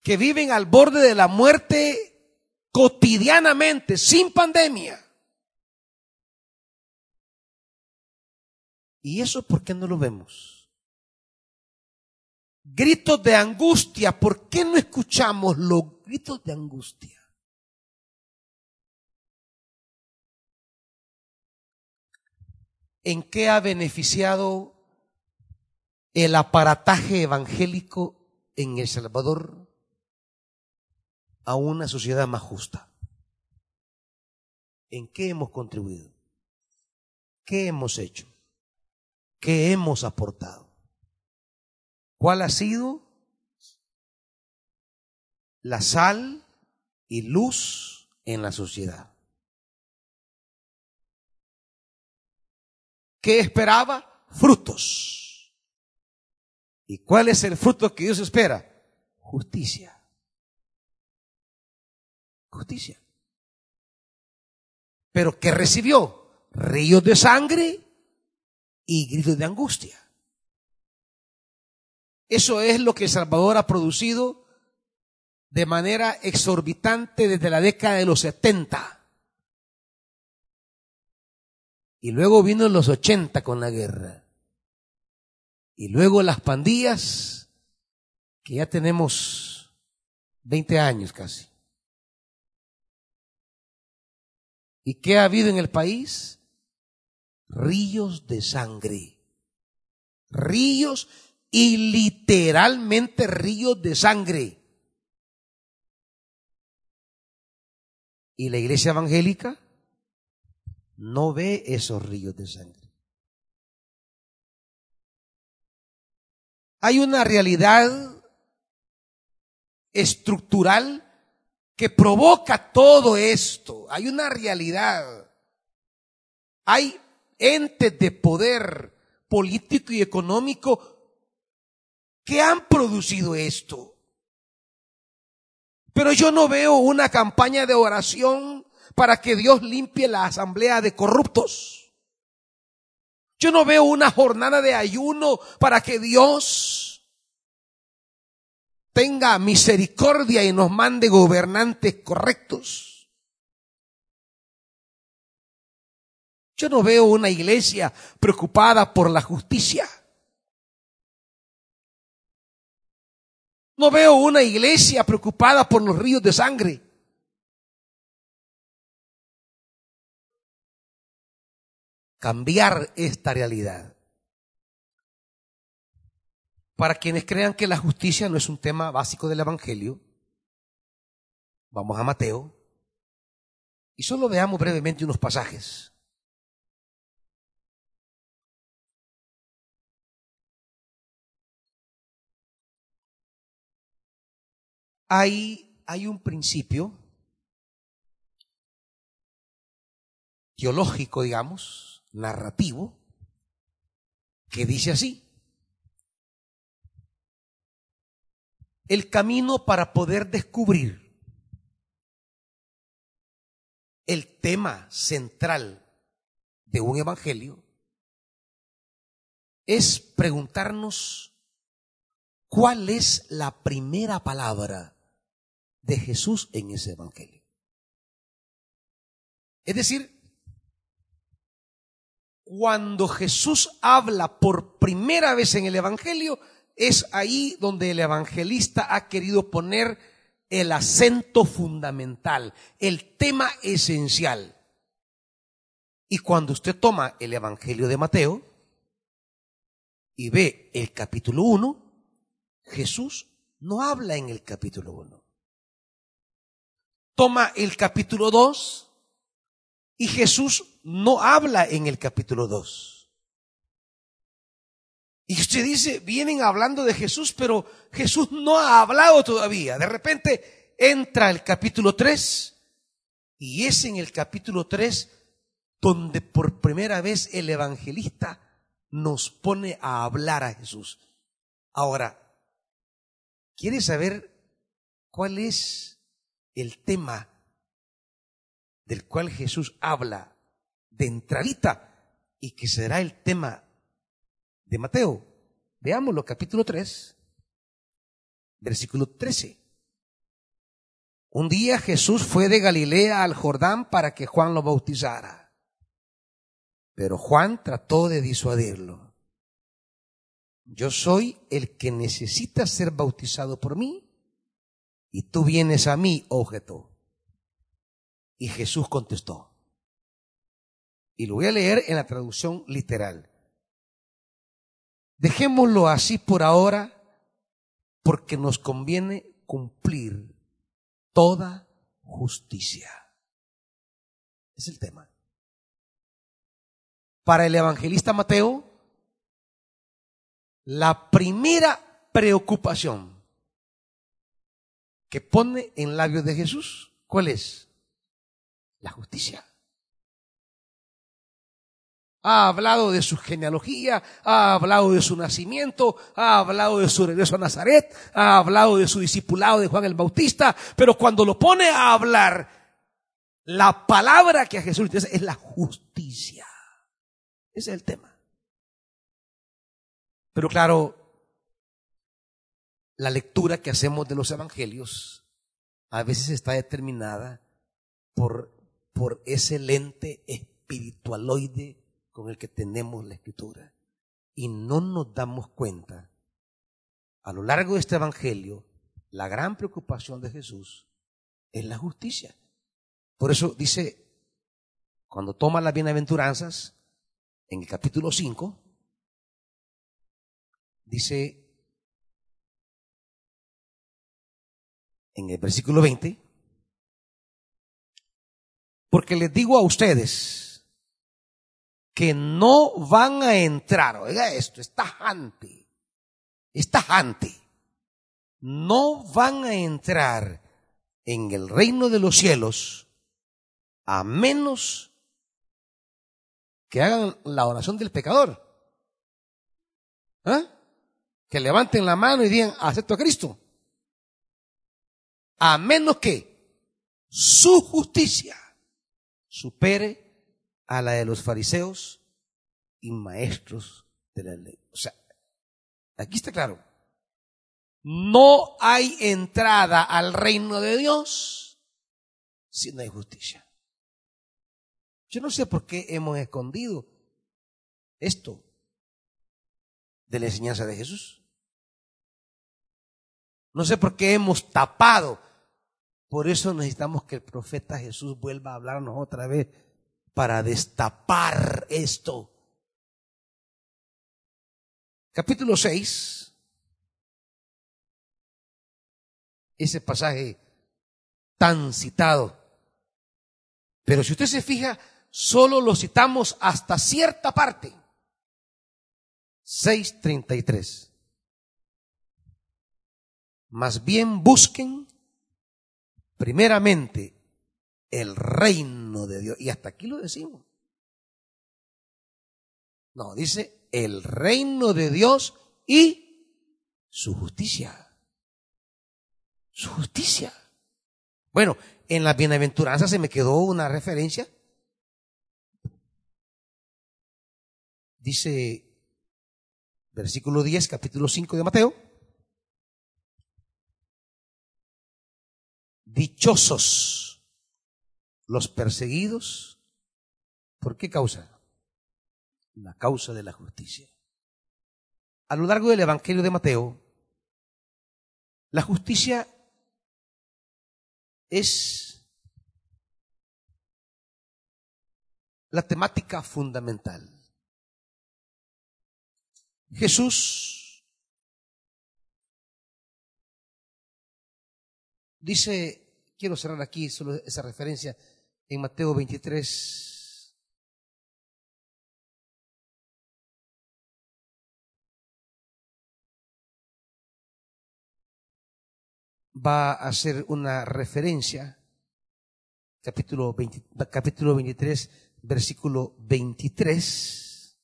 que viven al borde de la muerte cotidianamente, sin pandemia. ¿Y eso por qué no lo vemos? Gritos de angustia. ¿Por qué no escuchamos los gritos de angustia? ¿En qué ha beneficiado el aparataje evangélico en El Salvador a una sociedad más justa? ¿En qué hemos contribuido? ¿Qué hemos hecho? ¿Qué hemos aportado? ¿Cuál ha sido la sal y luz en la sociedad? ¿Qué esperaba? Frutos. ¿Y cuál es el fruto que Dios espera? Justicia. Justicia. Pero ¿qué recibió? Ríos de sangre y gritos de angustia. Eso es lo que El Salvador ha producido de manera exorbitante desde la década de los 70. Y luego vino los 80 con la guerra. Y luego las pandillas, que ya tenemos 20 años casi. ¿Y qué ha habido en el país? Ríos de sangre. Ríos y literalmente ríos de sangre. Y la iglesia evangélica no ve esos ríos de sangre. Hay una realidad estructural que provoca todo esto. Hay una realidad. Hay entes de poder político y económico que han producido esto. Pero yo no veo una campaña de oración para que Dios limpie la asamblea de corruptos. Yo no veo una jornada de ayuno para que Dios tenga misericordia y nos mande gobernantes correctos. Yo no veo una iglesia preocupada por la justicia. No veo una iglesia preocupada por los ríos de sangre. Cambiar esta realidad. Para quienes crean que la justicia no es un tema básico del Evangelio, Vamos a Mateo y solo veamos brevemente unos pasajes. Hay, hay un principio teológico, digamos, narrativo, que dice así. El camino para poder descubrir el tema central de un evangelio es preguntarnos cuál es la primera palabra de Jesús en ese evangelio. Es decir, cuando Jesús habla por primera vez en el evangelio, es ahí donde el evangelista ha querido poner el acento fundamental, el tema esencial. Y cuando usted toma el Evangelio de Mateo y ve el capítulo 1, Jesús no habla en el capítulo 1. Toma el capítulo 2 y Jesús no habla en el capítulo 2. Y usted dice, vienen hablando de Jesús, pero Jesús no ha hablado todavía. De repente entra el capítulo 3 y es en el capítulo 3 donde por primera vez el evangelista nos pone a hablar a Jesús. Ahora, ¿quiere saber cuál es el tema del cual Jesús habla de entradita y que será el tema de Mateo. Veámoslo, capítulo 3, versículo 13. Un día Jesús fue de Galilea al Jordán para que Juan lo bautizara. Pero Juan trató de disuadirlo. Yo soy el que necesita ser bautizado por mí y tú vienes a mí, objeto. Y Jesús contestó. Y lo voy a leer en la traducción literal. Dejémoslo así por ahora porque nos conviene cumplir toda justicia. Es el tema. Para el evangelista Mateo, la primera preocupación que pone en labios de Jesús, ¿cuál es? La justicia ha hablado de su genealogía, ha hablado de su nacimiento, ha hablado de su regreso a Nazaret, ha hablado de su discipulado de Juan el Bautista, pero cuando lo pone a hablar, la palabra que a Jesús le dice es la justicia. Ese es el tema. Pero claro, la lectura que hacemos de los evangelios a veces está determinada por, por ese lente espiritualoide con el que tenemos la escritura. Y no nos damos cuenta, a lo largo de este Evangelio, la gran preocupación de Jesús es la justicia. Por eso dice, cuando toma las bienaventuranzas, en el capítulo 5, dice en el versículo 20, porque les digo a ustedes, que no van a entrar. Oiga esto, es tajante. Es tajante. No van a entrar en el reino de los cielos a menos que hagan la oración del pecador. ¿Ah? Que levanten la mano y digan, acepto a Cristo. A menos que su justicia supere a la de los fariseos y maestros de la ley. O sea, aquí está claro. No hay entrada al reino de Dios si no hay justicia. Yo no sé por qué hemos escondido esto de la enseñanza de Jesús. No sé por qué hemos tapado. Por eso necesitamos que el profeta Jesús vuelva a hablarnos otra vez para destapar esto. Capítulo 6. Ese pasaje tan citado. Pero si usted se fija, solo lo citamos hasta cierta parte. 6.33. Más bien busquen primeramente el reino de Dios. Y hasta aquí lo decimos. No, dice el reino de Dios y su justicia. Su justicia. Bueno, en la bienaventuranza se me quedó una referencia. Dice versículo 10, capítulo 5 de Mateo. Dichosos los perseguidos. ¿Por qué causa? La causa de la justicia. A lo largo del Evangelio de Mateo, la justicia es la temática fundamental. Jesús dice, quiero cerrar aquí solo esa referencia en Mateo 23. va a hacer una referencia, capítulo, capítulo 23, versículo 23.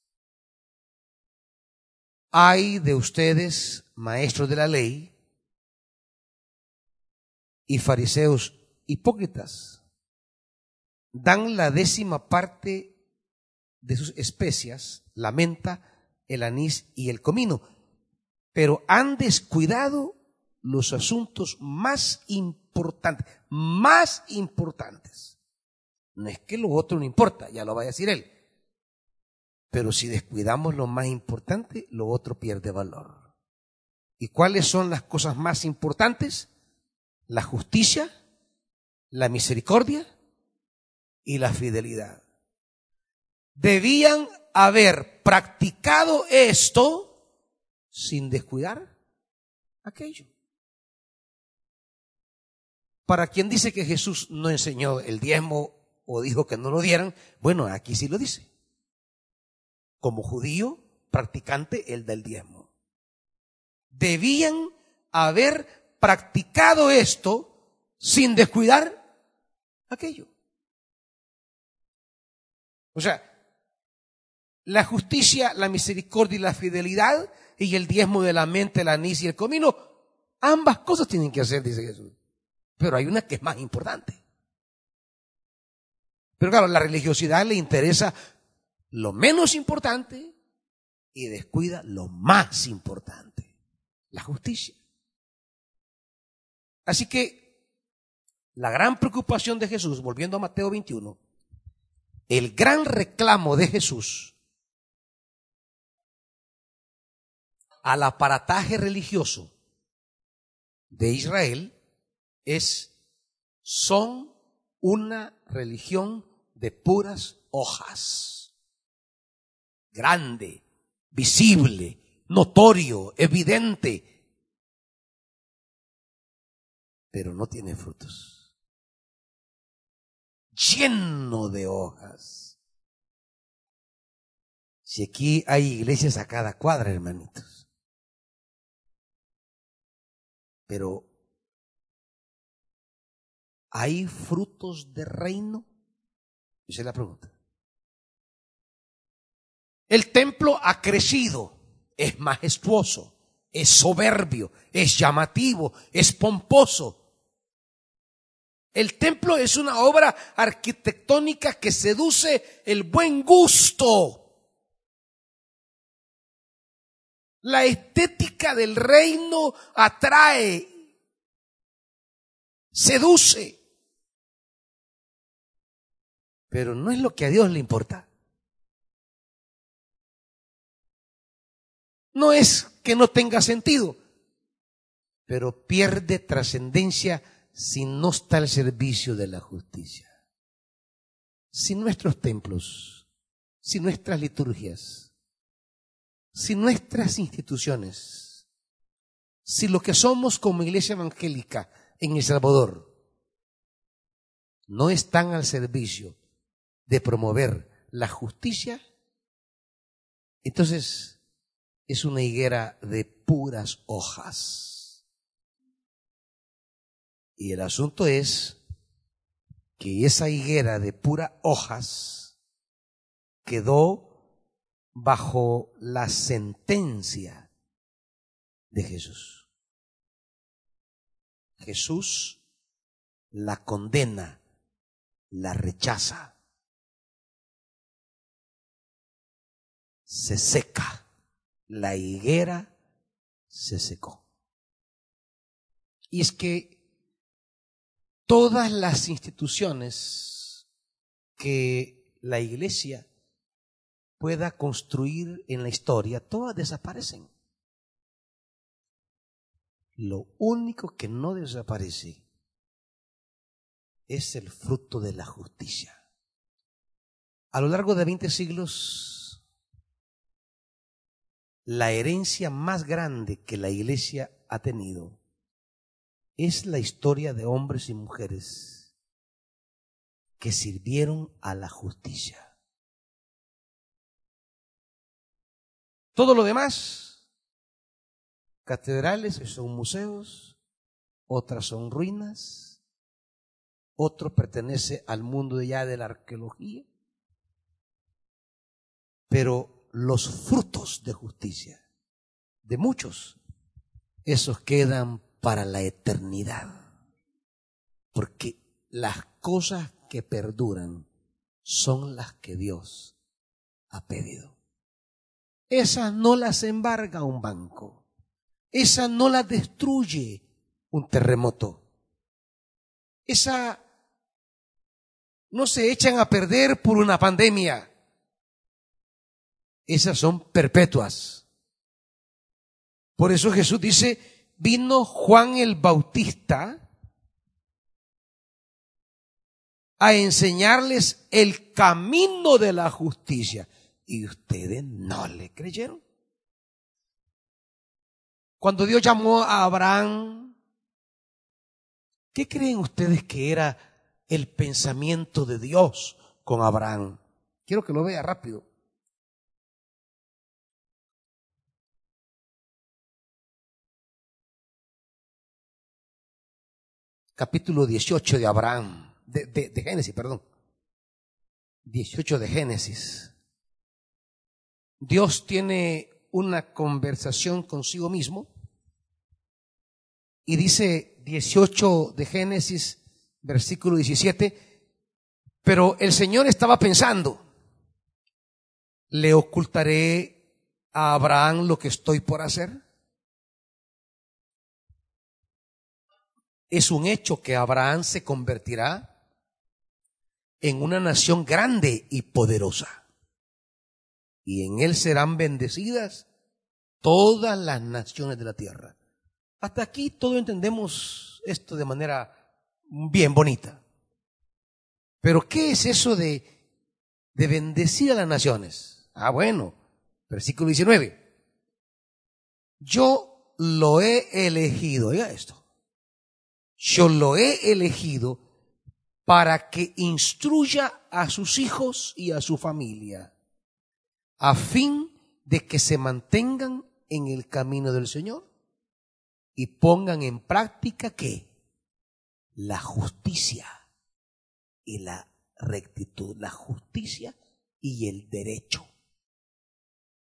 Hay de ustedes, maestros de la ley, y fariseos hipócritas, dan la décima parte de sus especias, la menta, el anís y el comino, pero han descuidado los asuntos más importantes, más importantes. No es que lo otro no importa, ya lo va a decir él. Pero si descuidamos lo más importante, lo otro pierde valor. ¿Y cuáles son las cosas más importantes? La justicia, la misericordia y la fidelidad. Debían haber practicado esto sin descuidar aquello. Para quien dice que Jesús no enseñó el diezmo o dijo que no lo dieran, bueno, aquí sí lo dice. Como judío practicante, el del diezmo. Debían haber practicado esto sin descuidar aquello. O sea, la justicia, la misericordia y la fidelidad y el diezmo de la mente, el anís y el comino, ambas cosas tienen que hacer, dice Jesús. Pero hay una que es más importante. Pero claro, la religiosidad le interesa lo menos importante y descuida lo más importante, la justicia. Así que la gran preocupación de Jesús, volviendo a Mateo 21, el gran reclamo de Jesús al aparataje religioso de Israel es, son una religión de puras hojas. Grande, visible, notorio, evidente, pero no tiene frutos. Lleno de hojas. Si aquí hay iglesias a cada cuadra, hermanitos. Pero ¿Hay frutos de reino? Esa es la pregunta. El templo ha crecido, es majestuoso, es soberbio, es llamativo, es pomposo. El templo es una obra arquitectónica que seduce el buen gusto. La estética del reino atrae, seduce. Pero no es lo que a Dios le importa. No es que no tenga sentido, pero pierde trascendencia si no está al servicio de la justicia. Si nuestros templos, si nuestras liturgias, si nuestras instituciones, si lo que somos como iglesia evangélica en El Salvador no están al servicio de promover la justicia, entonces es una higuera de puras hojas. Y el asunto es que esa higuera de puras hojas quedó bajo la sentencia de Jesús. Jesús la condena, la rechaza, se seca, la higuera se secó. Y es que todas las instituciones que la iglesia pueda construir en la historia, todas desaparecen. Lo único que no desaparece es el fruto de la justicia. A lo largo de 20 siglos, la herencia más grande que la iglesia ha tenido es la historia de hombres y mujeres que sirvieron a la justicia. Todo lo demás, catedrales son museos, otras son ruinas, otro pertenece al mundo ya de la arqueología. Pero los frutos de justicia, de muchos, esos quedan para la eternidad. Porque las cosas que perduran son las que Dios ha pedido. Esas no las embarga un banco. Esa no las destruye un terremoto. Esa no se echan a perder por una pandemia. Esas son perpetuas. Por eso Jesús dice, vino Juan el Bautista a enseñarles el camino de la justicia. Y ustedes no le creyeron. Cuando Dios llamó a Abraham, ¿qué creen ustedes que era el pensamiento de Dios con Abraham. Quiero que lo vea rápido. Capítulo 18 de Abraham, de, de, Génesis, perdón. 18 de Génesis. Dios tiene una conversación consigo mismo y dice 18 de Génesis, versículo 17, pero el Señor estaba pensando, ¿le ocultaré a Abraham lo que estoy por hacer? Es un hecho que Abraham se convertirá en una nación grande y poderosa. Y en él serán bendecidas todas las naciones de la tierra. Hasta aquí todo entendemos esto de manera bien bonita. Pero ¿qué es eso de, de bendecir a las naciones? Ah, bueno, versículo 19. Yo lo he elegido, oiga esto. Yo lo he elegido para que instruya a sus hijos y a su familia, a fin de que se mantengan en el camino del Señor y pongan en práctica qué? la justicia y la rectitud, la justicia y el derecho.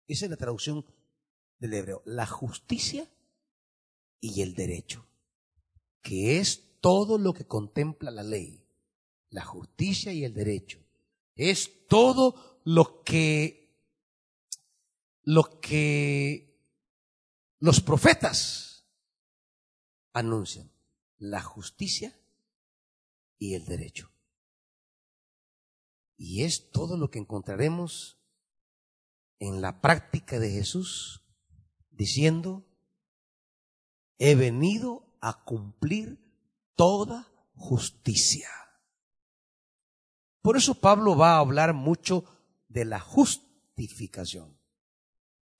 Esa es la traducción del hebreo, la justicia y el derecho, que es todo lo que contempla la ley, la justicia y el derecho. Es todo lo que lo que los profetas anuncian, la justicia y el derecho. Y es todo lo que encontraremos en la práctica de Jesús diciendo, he venido a cumplir toda justicia. Por eso Pablo va a hablar mucho de la justificación.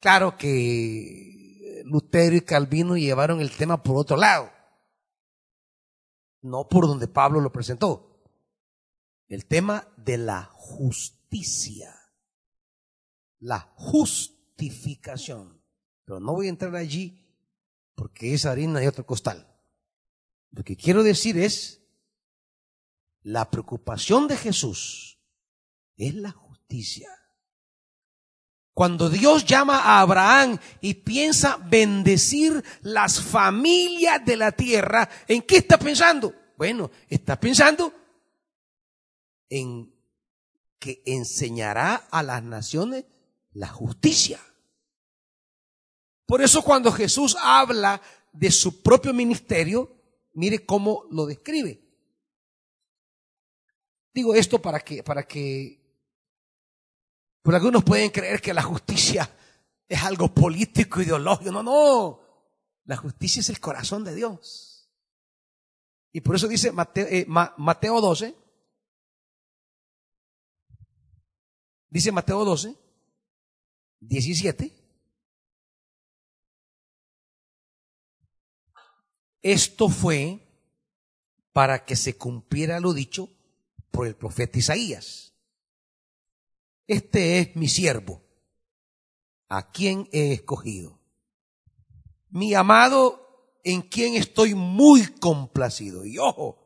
Claro que Lutero y Calvino llevaron el tema por otro lado no por donde Pablo lo presentó. el tema de la justicia, la justificación. Pero no voy a entrar allí porque es harina de otro costal. Lo que quiero decir es, la preocupación de Jesús es la justicia. Cuando Dios llama a Abraham y piensa bendecir las familias de la tierra, ¿en qué está pensando? Bueno, está pensando en que enseñará a las naciones la justicia. Por eso cuando Jesús habla de su propio ministerio, mire cómo lo describe. Digo esto para que, para que porque algunos pueden creer que la justicia es algo político, ideológico. No, no. La justicia es el corazón de Dios. Y por eso dice Mateo, eh, Mateo 12. Dice Mateo 12, 17. Esto fue para que se cumpliera lo dicho por el profeta Isaías este es mi siervo, a quien he escogido. Mi amado, en quien estoy muy complacido. Y ojo,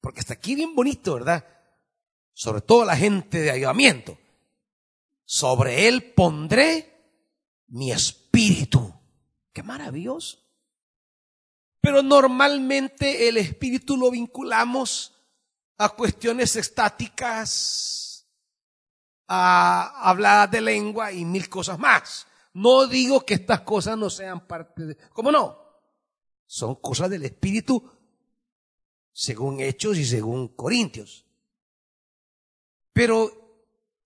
porque hasta aquí bien bonito, ¿verdad? Sobre todo la gente de ayudamiento. Sobre él pondré mi espíritu. Qué maravilloso. Pero normalmente el espíritu lo vinculamos a cuestiones estáticas, a hablar de lengua y mil cosas más. No digo que estas cosas no sean parte de... ¿Cómo no? Son cosas del Espíritu según Hechos y según Corintios. Pero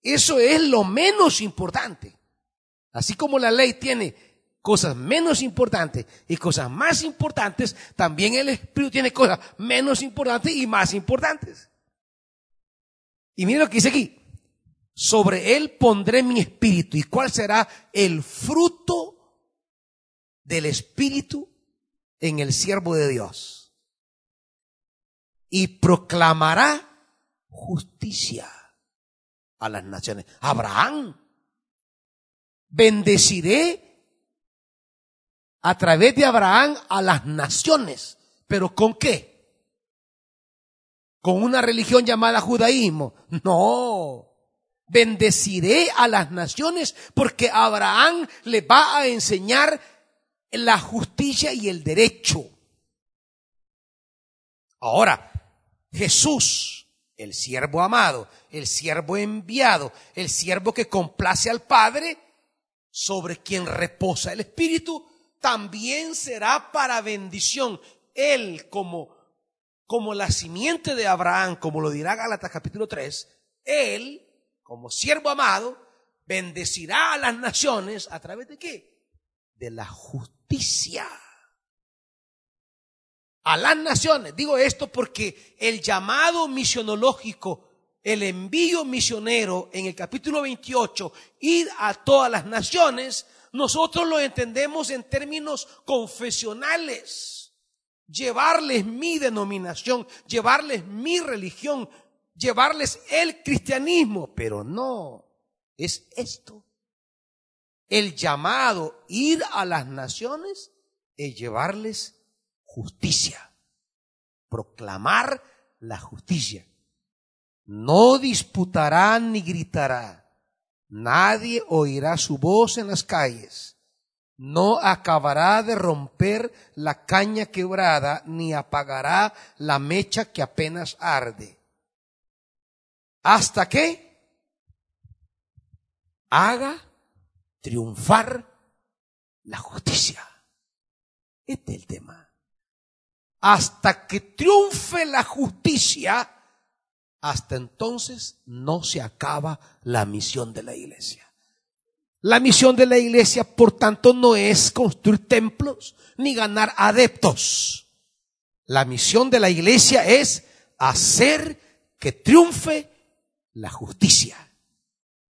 eso es lo menos importante. Así como la ley tiene cosas menos importantes y cosas más importantes, también el Espíritu tiene cosas menos importantes y más importantes. Y mira lo que dice aquí sobre él pondré mi espíritu. ¿Y cuál será el fruto del espíritu en el siervo de Dios? Y proclamará justicia a las naciones. Abraham, bendeciré a través de Abraham a las naciones. ¿Pero con qué? ¿Con una religión llamada judaísmo? No bendeciré a las naciones porque Abraham le va a enseñar la justicia y el derecho. Ahora, Jesús, el siervo amado, el siervo enviado, el siervo que complace al Padre, sobre quien reposa el Espíritu, también será para bendición. Él como, como la simiente de Abraham, como lo dirá Gálatas capítulo 3, él como siervo amado, bendecirá a las naciones a través de qué? De la justicia. A las naciones. Digo esto porque el llamado misionológico, el envío misionero en el capítulo 28, ir a todas las naciones, nosotros lo entendemos en términos confesionales. Llevarles mi denominación, llevarles mi religión, llevarles el cristianismo, pero no, es esto. El llamado ir a las naciones es llevarles justicia, proclamar la justicia. No disputará ni gritará, nadie oirá su voz en las calles, no acabará de romper la caña quebrada, ni apagará la mecha que apenas arde hasta que haga triunfar la justicia. Este es el tema. Hasta que triunfe la justicia, hasta entonces no se acaba la misión de la iglesia. La misión de la iglesia, por tanto, no es construir templos ni ganar adeptos. La misión de la iglesia es hacer que triunfe la justicia.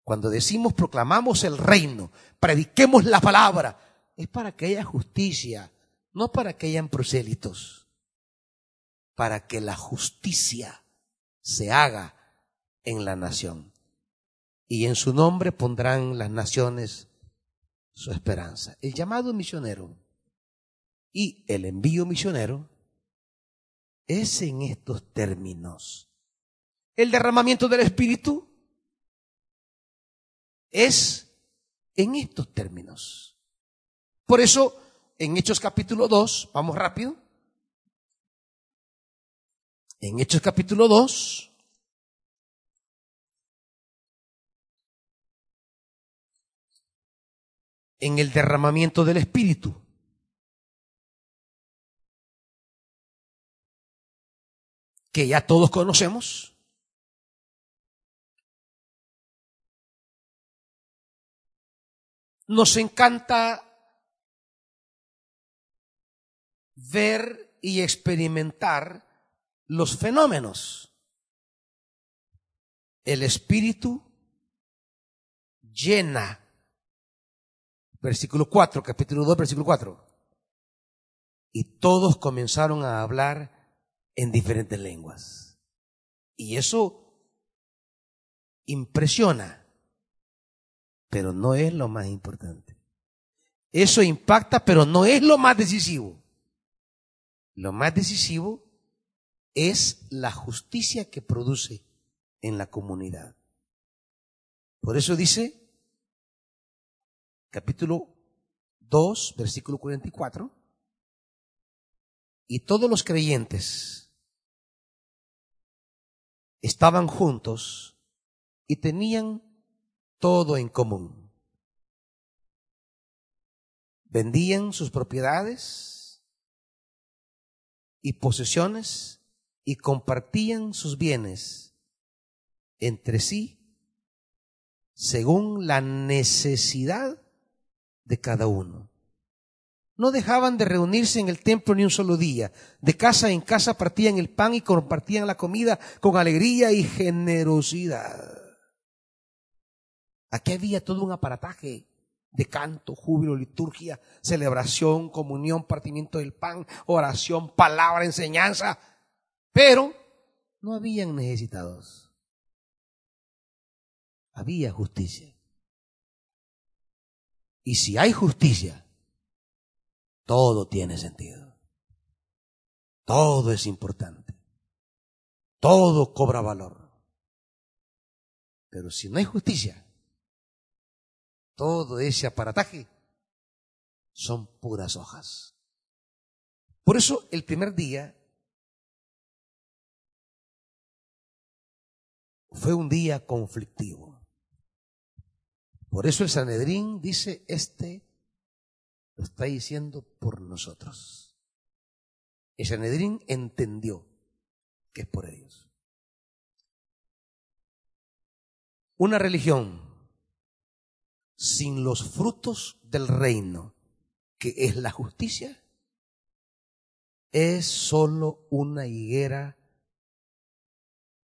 Cuando decimos proclamamos el reino, prediquemos la palabra, es para que haya justicia, no para que hayan prosélitos, para que la justicia se haga en la nación. Y en su nombre pondrán las naciones su esperanza. El llamado misionero y el envío misionero es en estos términos. El derramamiento del Espíritu es en estos términos. Por eso, en Hechos capítulo 2, vamos rápido. En Hechos capítulo 2, en el derramamiento del Espíritu. que ya todos conocemos. Nos encanta ver y experimentar los fenómenos. El Espíritu llena. Versículo 4, capítulo 2, versículo 4. Y todos comenzaron a hablar en diferentes lenguas. Y eso impresiona, pero no es lo más importante. Eso impacta, pero no es lo más decisivo. Lo más decisivo es la justicia que produce en la comunidad. Por eso dice, capítulo 2, versículo 44, y todos los creyentes estaban juntos y tenían todo en común. Vendían sus propiedades y posesiones y compartían sus bienes entre sí según la necesidad de cada uno. No dejaban de reunirse en el templo ni un solo día. De casa en casa partían el pan y compartían la comida con alegría y generosidad. Aquí había todo un aparataje de canto, júbilo, liturgia, celebración, comunión, partimiento del pan, oración, palabra, enseñanza. Pero no habían necesitados. Había justicia. Y si hay justicia, todo tiene sentido. Todo es importante. Todo cobra valor. Pero si no hay justicia, todo ese aparataje son puras hojas. Por eso el primer día fue un día conflictivo. Por eso el Sanedrín dice, este lo está diciendo por nosotros. El Sanedrín entendió que es por ellos. Una religión sin los frutos del reino, que es la justicia, es sólo una higuera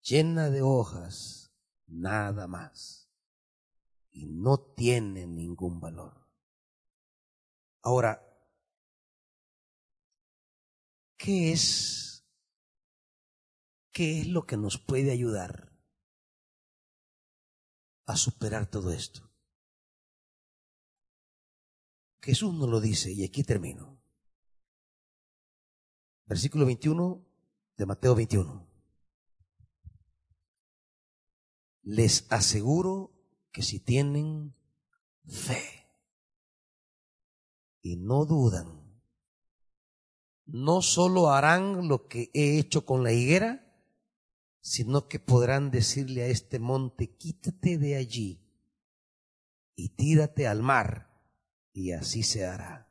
llena de hojas, nada más, y no tiene ningún valor. Ahora, ¿qué es, qué es lo que nos puede ayudar a superar todo esto? Jesús nos lo dice y aquí termino. Versículo 21 de Mateo 21. Les aseguro que si tienen fe y no dudan, no solo harán lo que he hecho con la higuera, sino que podrán decirle a este monte, quítate de allí y tírate al mar y así se hará.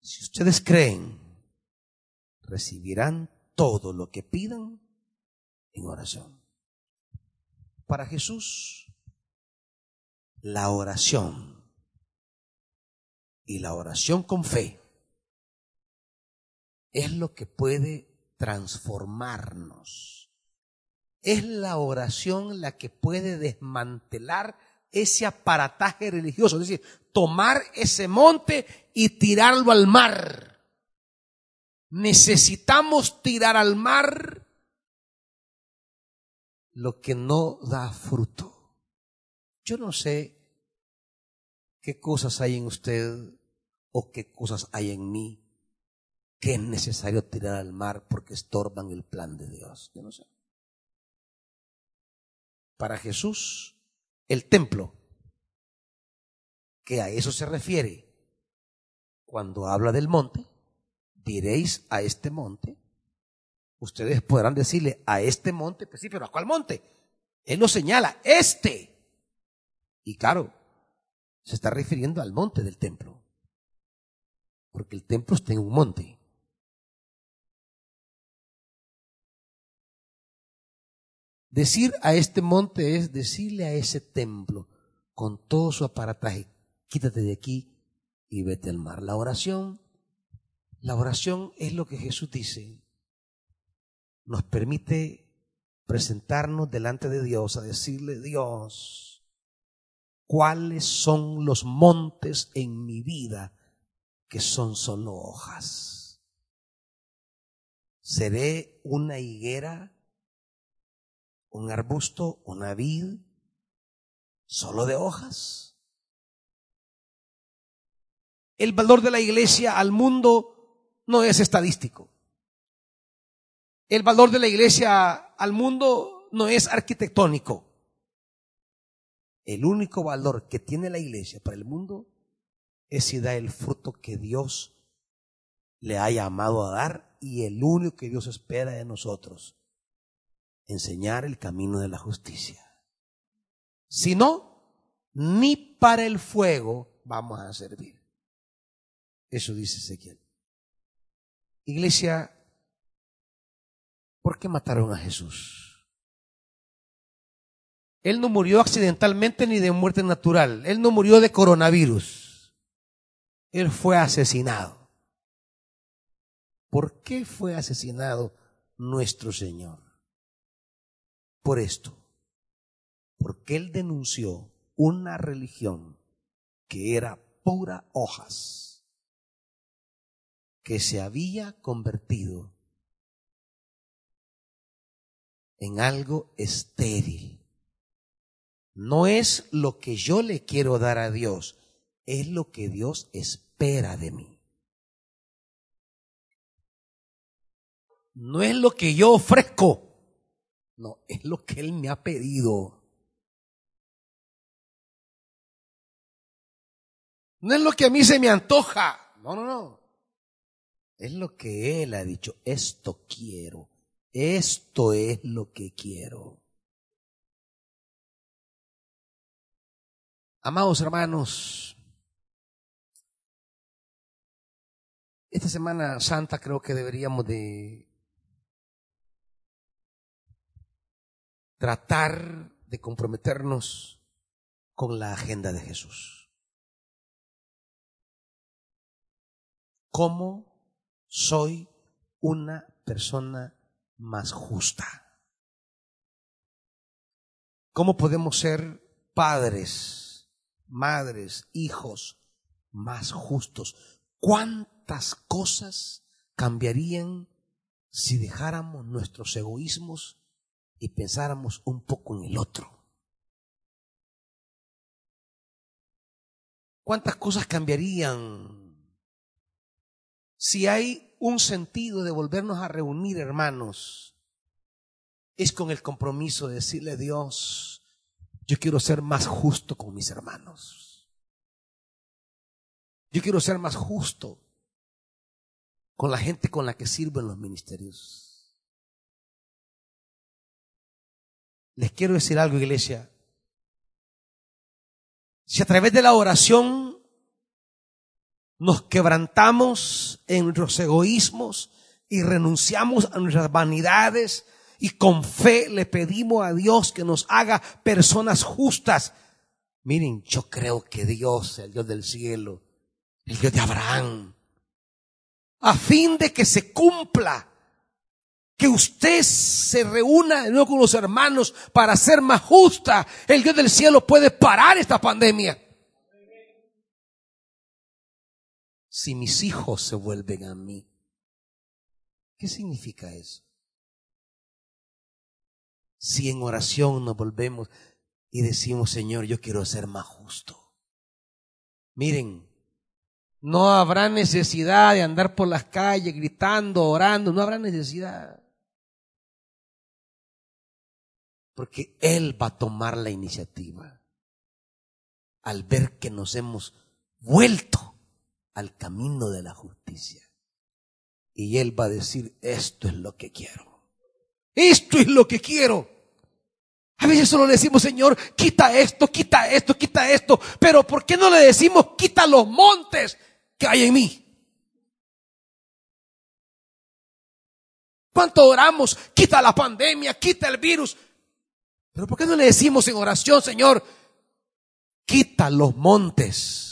Si ustedes creen, recibirán todo lo que pidan en oración. Para Jesús, la oración y la oración con fe es lo que puede transformarnos. Es la oración la que puede desmantelar ese aparataje religioso, es decir, tomar ese monte y tirarlo al mar. Necesitamos tirar al mar lo que no da fruto. Yo no sé qué cosas hay en usted o qué cosas hay en mí que es necesario tirar al mar porque estorban el plan de Dios. Yo no sé. Para Jesús, el templo, que a eso se refiere cuando habla del monte, diréis a este monte, ustedes podrán decirle a este monte, pues sí, pero ¿a cuál monte? Él lo señala, este. Y claro, se está refiriendo al monte del templo, porque el templo está en un monte. Decir a este monte es decirle a ese templo con todo su aparataje, quítate de aquí y vete al mar. La oración, la oración es lo que Jesús dice. Nos permite presentarnos delante de Dios a decirle, Dios, ¿cuáles son los montes en mi vida que son solo hojas? ¿Seré una higuera? un arbusto, una vid, solo de hojas. El valor de la iglesia al mundo no es estadístico. El valor de la iglesia al mundo no es arquitectónico. El único valor que tiene la iglesia para el mundo es si da el fruto que Dios le ha llamado a dar y el único que Dios espera de nosotros enseñar el camino de la justicia. Si no, ni para el fuego vamos a servir. Eso dice Ezequiel. Iglesia, ¿por qué mataron a Jesús? Él no murió accidentalmente ni de muerte natural. Él no murió de coronavirus. Él fue asesinado. ¿Por qué fue asesinado nuestro Señor? por esto, porque él denunció una religión que era pura hojas, que se había convertido en algo estéril. No es lo que yo le quiero dar a Dios, es lo que Dios espera de mí. No es lo que yo ofrezco, no, es lo que Él me ha pedido. No es lo que a mí se me antoja. No, no, no. Es lo que Él ha dicho. Esto quiero. Esto es lo que quiero. Amados hermanos, esta Semana Santa creo que deberíamos de tratar de comprometernos con la agenda de Jesús. ¿Cómo soy una persona más justa? ¿Cómo podemos ser padres, madres, hijos más justos? ¿Cuántas cosas cambiarían si dejáramos nuestros egoísmos y pensáramos un poco en el otro. ¿Cuántas cosas cambiarían si hay un sentido de volvernos a reunir, hermanos? Es con el compromiso de decirle a Dios, yo quiero ser más justo con mis hermanos. Yo quiero ser más justo con la gente con la que sirvo en los ministerios. Les quiero decir algo, iglesia. Si a través de la oración nos quebrantamos en nuestros egoísmos y renunciamos a nuestras vanidades y con fe le pedimos a Dios que nos haga personas justas. Miren, yo creo que Dios, el Dios del cielo, el Dios de Abraham, a fin de que se cumpla que usted se reúna de nuevo con los hermanos para ser más justa, el Dios del cielo puede parar esta pandemia. Si mis hijos se vuelven a mí, ¿qué significa eso? si en oración nos volvemos y decimos, Señor, yo quiero ser más justo. Miren, no habrá necesidad de andar por las calles gritando, orando, no habrá necesidad. Porque Él va a tomar la iniciativa al ver que nos hemos vuelto al camino de la justicia. Y Él va a decir, esto es lo que quiero. Esto es lo que quiero. A veces solo le decimos, Señor, quita esto, quita esto, quita esto. Pero ¿por qué no le decimos, quita los montes que hay en mí? ¿Cuánto oramos? Quita la pandemia, quita el virus. Pero ¿por qué no le decimos en oración, Señor, quita los montes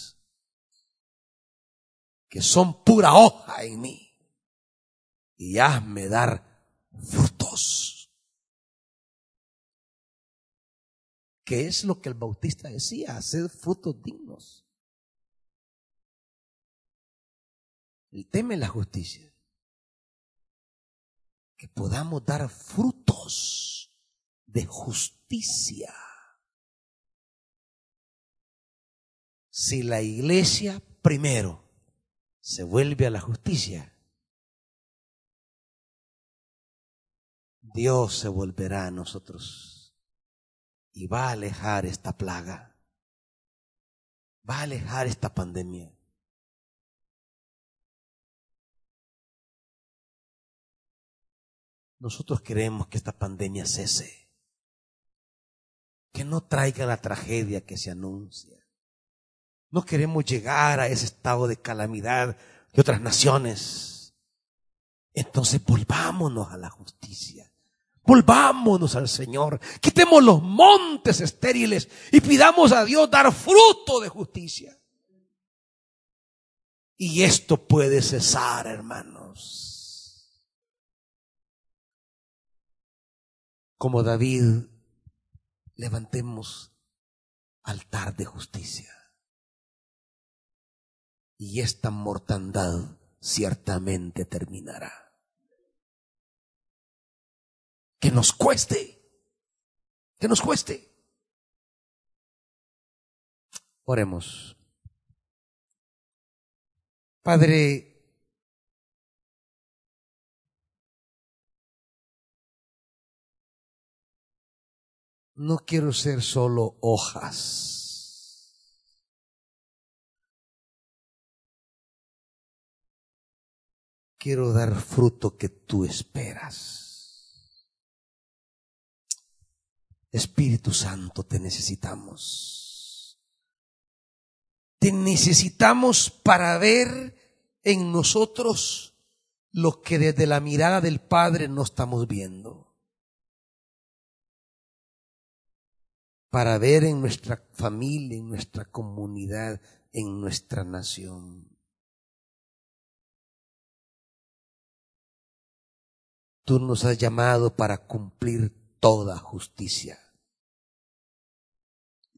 que son pura hoja en mí y hazme dar frutos? ¿Qué es lo que el bautista decía? Hacer frutos dignos. El tema es la justicia. Que podamos dar frutos de justicia. Si la iglesia primero se vuelve a la justicia, Dios se volverá a nosotros y va a alejar esta plaga, va a alejar esta pandemia. Nosotros queremos que esta pandemia cese, que no traiga la tragedia que se anuncia. No queremos llegar a ese estado de calamidad de otras naciones. Entonces volvámonos a la justicia. Volvámonos al Señor. Quitemos los montes estériles y pidamos a Dios dar fruto de justicia. Y esto puede cesar, hermanos. Como David, levantemos altar de justicia. Y esta mortandad ciertamente terminará que nos cueste, que nos cueste. Oremos. Padre, no quiero ser solo hojas. Quiero dar fruto que tú esperas. Espíritu Santo, te necesitamos. Te necesitamos para ver en nosotros lo que desde la mirada del Padre no estamos viendo. Para ver en nuestra familia, en nuestra comunidad, en nuestra nación. Tú nos has llamado para cumplir toda justicia.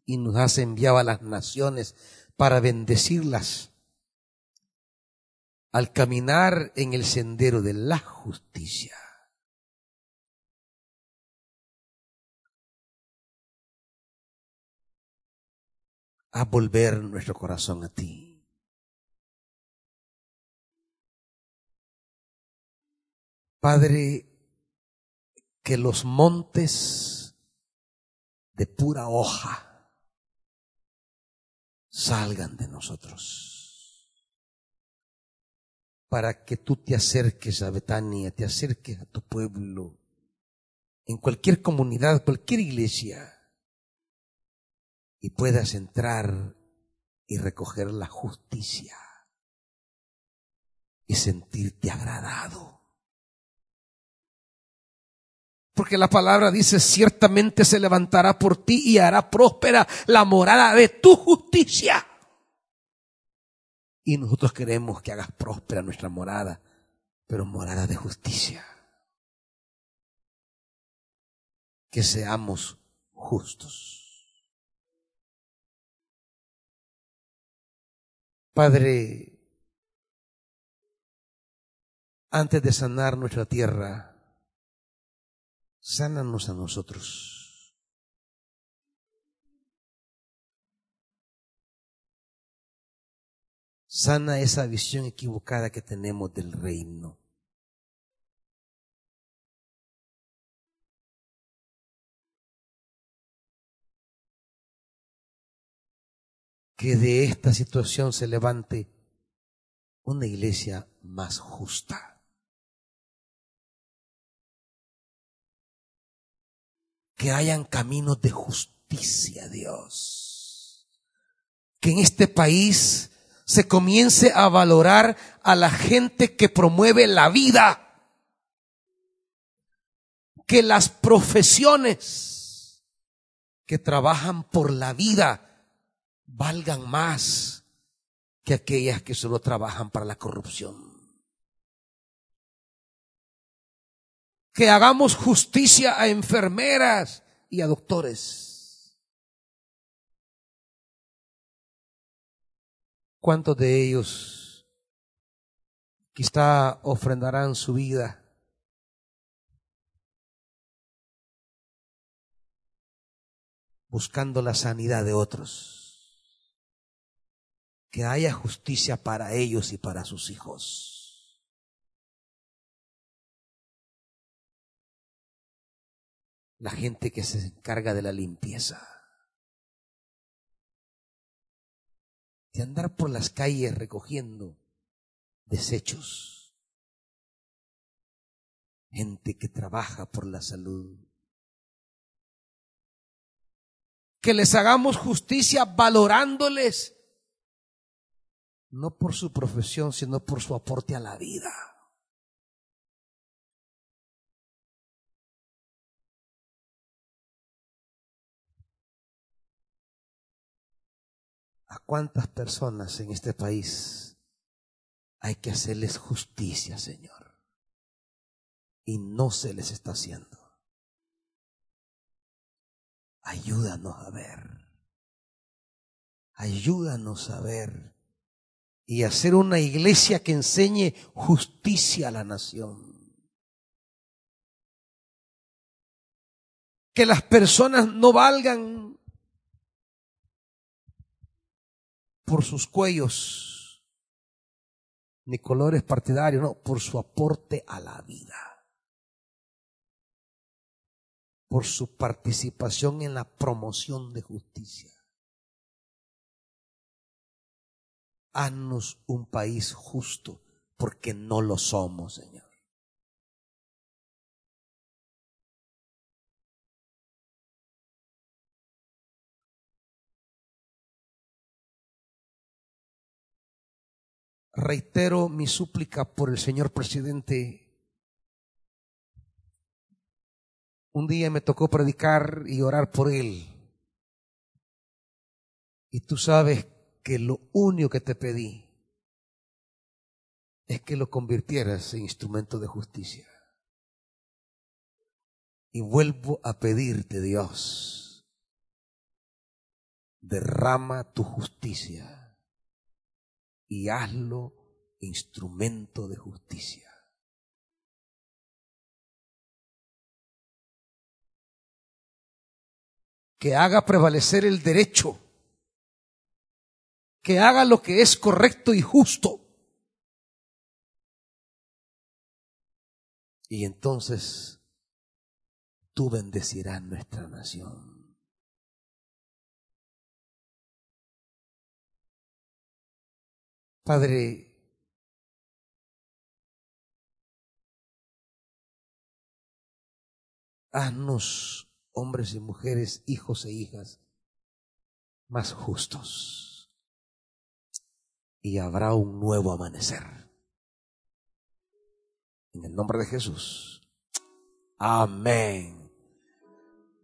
Y nos has enviado a las naciones para bendecirlas al caminar en el sendero de la justicia. A volver nuestro corazón a ti. Padre, que los montes de pura hoja salgan de nosotros. Para que tú te acerques a Betania, te acerques a tu pueblo, en cualquier comunidad, cualquier iglesia, y puedas entrar y recoger la justicia y sentirte agradado porque la palabra dice, ciertamente se levantará por ti y hará próspera la morada de tu justicia. Y nosotros queremos que hagas próspera nuestra morada, pero morada de justicia. Que seamos justos. Padre, antes de sanar nuestra tierra, sánanos a nosotros. Sana esa visión equivocada que tenemos del reino. Que de esta situación se levante una iglesia más justa. Que hayan caminos de justicia, Dios. Que en este país se comience a valorar a la gente que promueve la vida. Que las profesiones que trabajan por la vida valgan más que aquellas que solo trabajan para la corrupción. Que hagamos justicia a enfermeras y a doctores. ¿Cuántos de ellos quizá ofrendarán su vida? buscando la sanidad de otros que haya justicia para ellos y para sus hijos. La gente que se encarga de la limpieza. De andar por las calles recogiendo desechos. Gente que trabaja por la salud. Que les hagamos justicia valorándoles no por su profesión, sino por su aporte a la vida. ¿A cuántas personas en este país hay que hacerles justicia, Señor? Y no se les está haciendo. Ayúdanos a ver. Ayúdanos a ver y hacer una iglesia que enseñe justicia a la nación. Que las personas no valgan por sus cuellos ni colores partidarios, no, por su aporte a la vida. Por su participación en la promoción de justicia. Haznos un país justo, porque no lo somos, Señor. Reitero mi súplica por el señor presidente. Un día me tocó predicar y orar por él. Y tú sabes que lo único que te pedí es que lo convirtieras en instrumento de justicia. Y vuelvo a pedirte, Dios, derrama tu justicia y hazlo instrumento de justicia. Que haga prevalecer el derecho que haga lo que es correcto y justo. Y entonces tú bendecirás nuestra nación. Padre, haznos hombres y mujeres, hijos e hijas, más justos y habrá un nuevo amanecer. En el nombre de Jesús. Amén.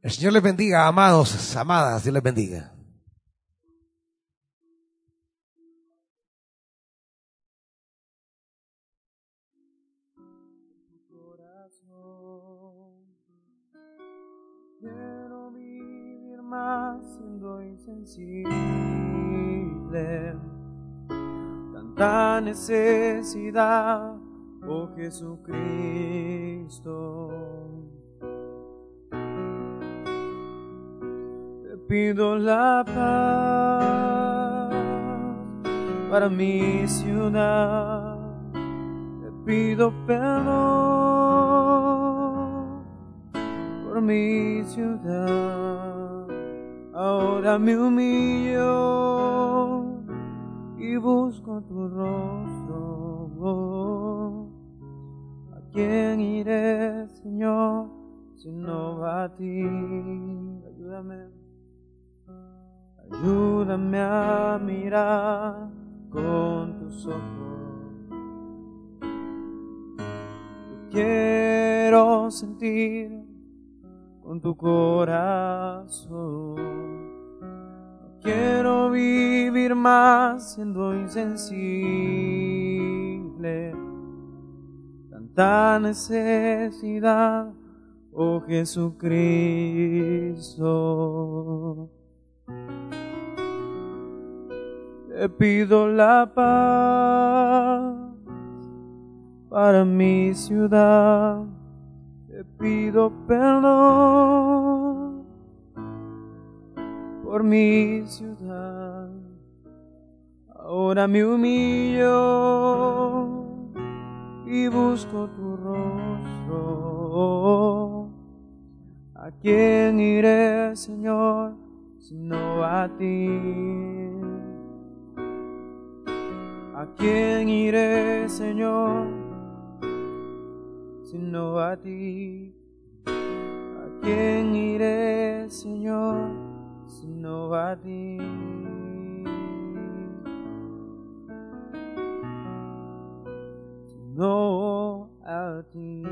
El Señor les bendiga, amados, amadas, Dios les bendiga. estás siendo insensible. Tanta necesidad, oh Jesucristo. Te pido la paz para mi ciudad. Te pido perdón por mi ciudad. Ahora me humillo y busco tu rostro. ¿A quién iré, Señor, si no va a ti? Ayúdame. Ayúdame a mirar con tus ojos. Quiero sentir con tu corazón. No quiero vivir más siendo insensible. Tanta necesidad, oh Jesucristo. Te pido la paz para mi ciudad. Te pido perdón por mi ciudad. Ahora me humillo y busco tu rostro. ¿A quién iré, Señor, sino a ti? ¿A quién iré, Señor, sino a ti? ¿A quién iré, Señor, sino a ti? Sino a ti.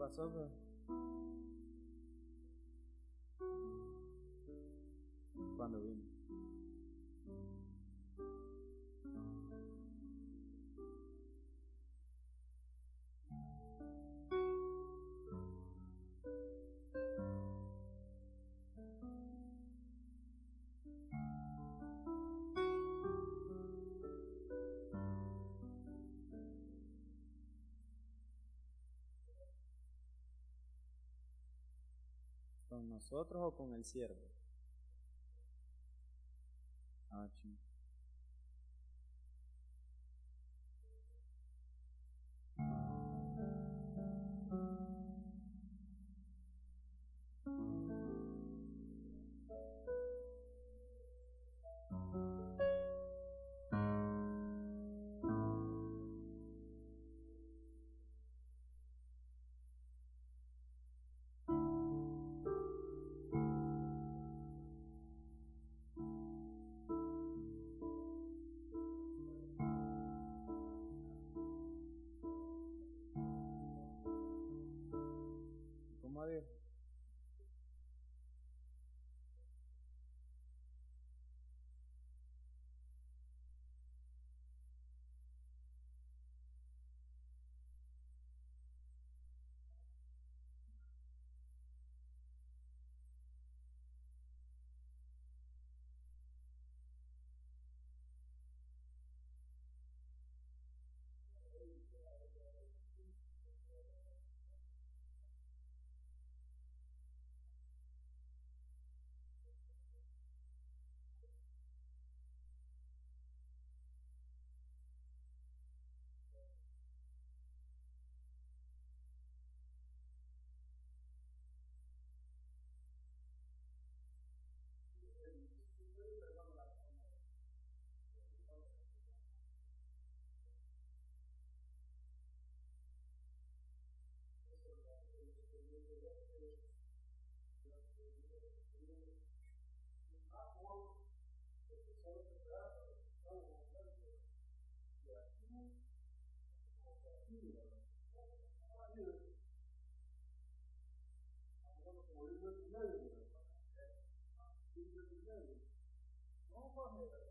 Pasó? bro? Cuando vino. Nosotros o con el siervo? Ah, Vamos correr.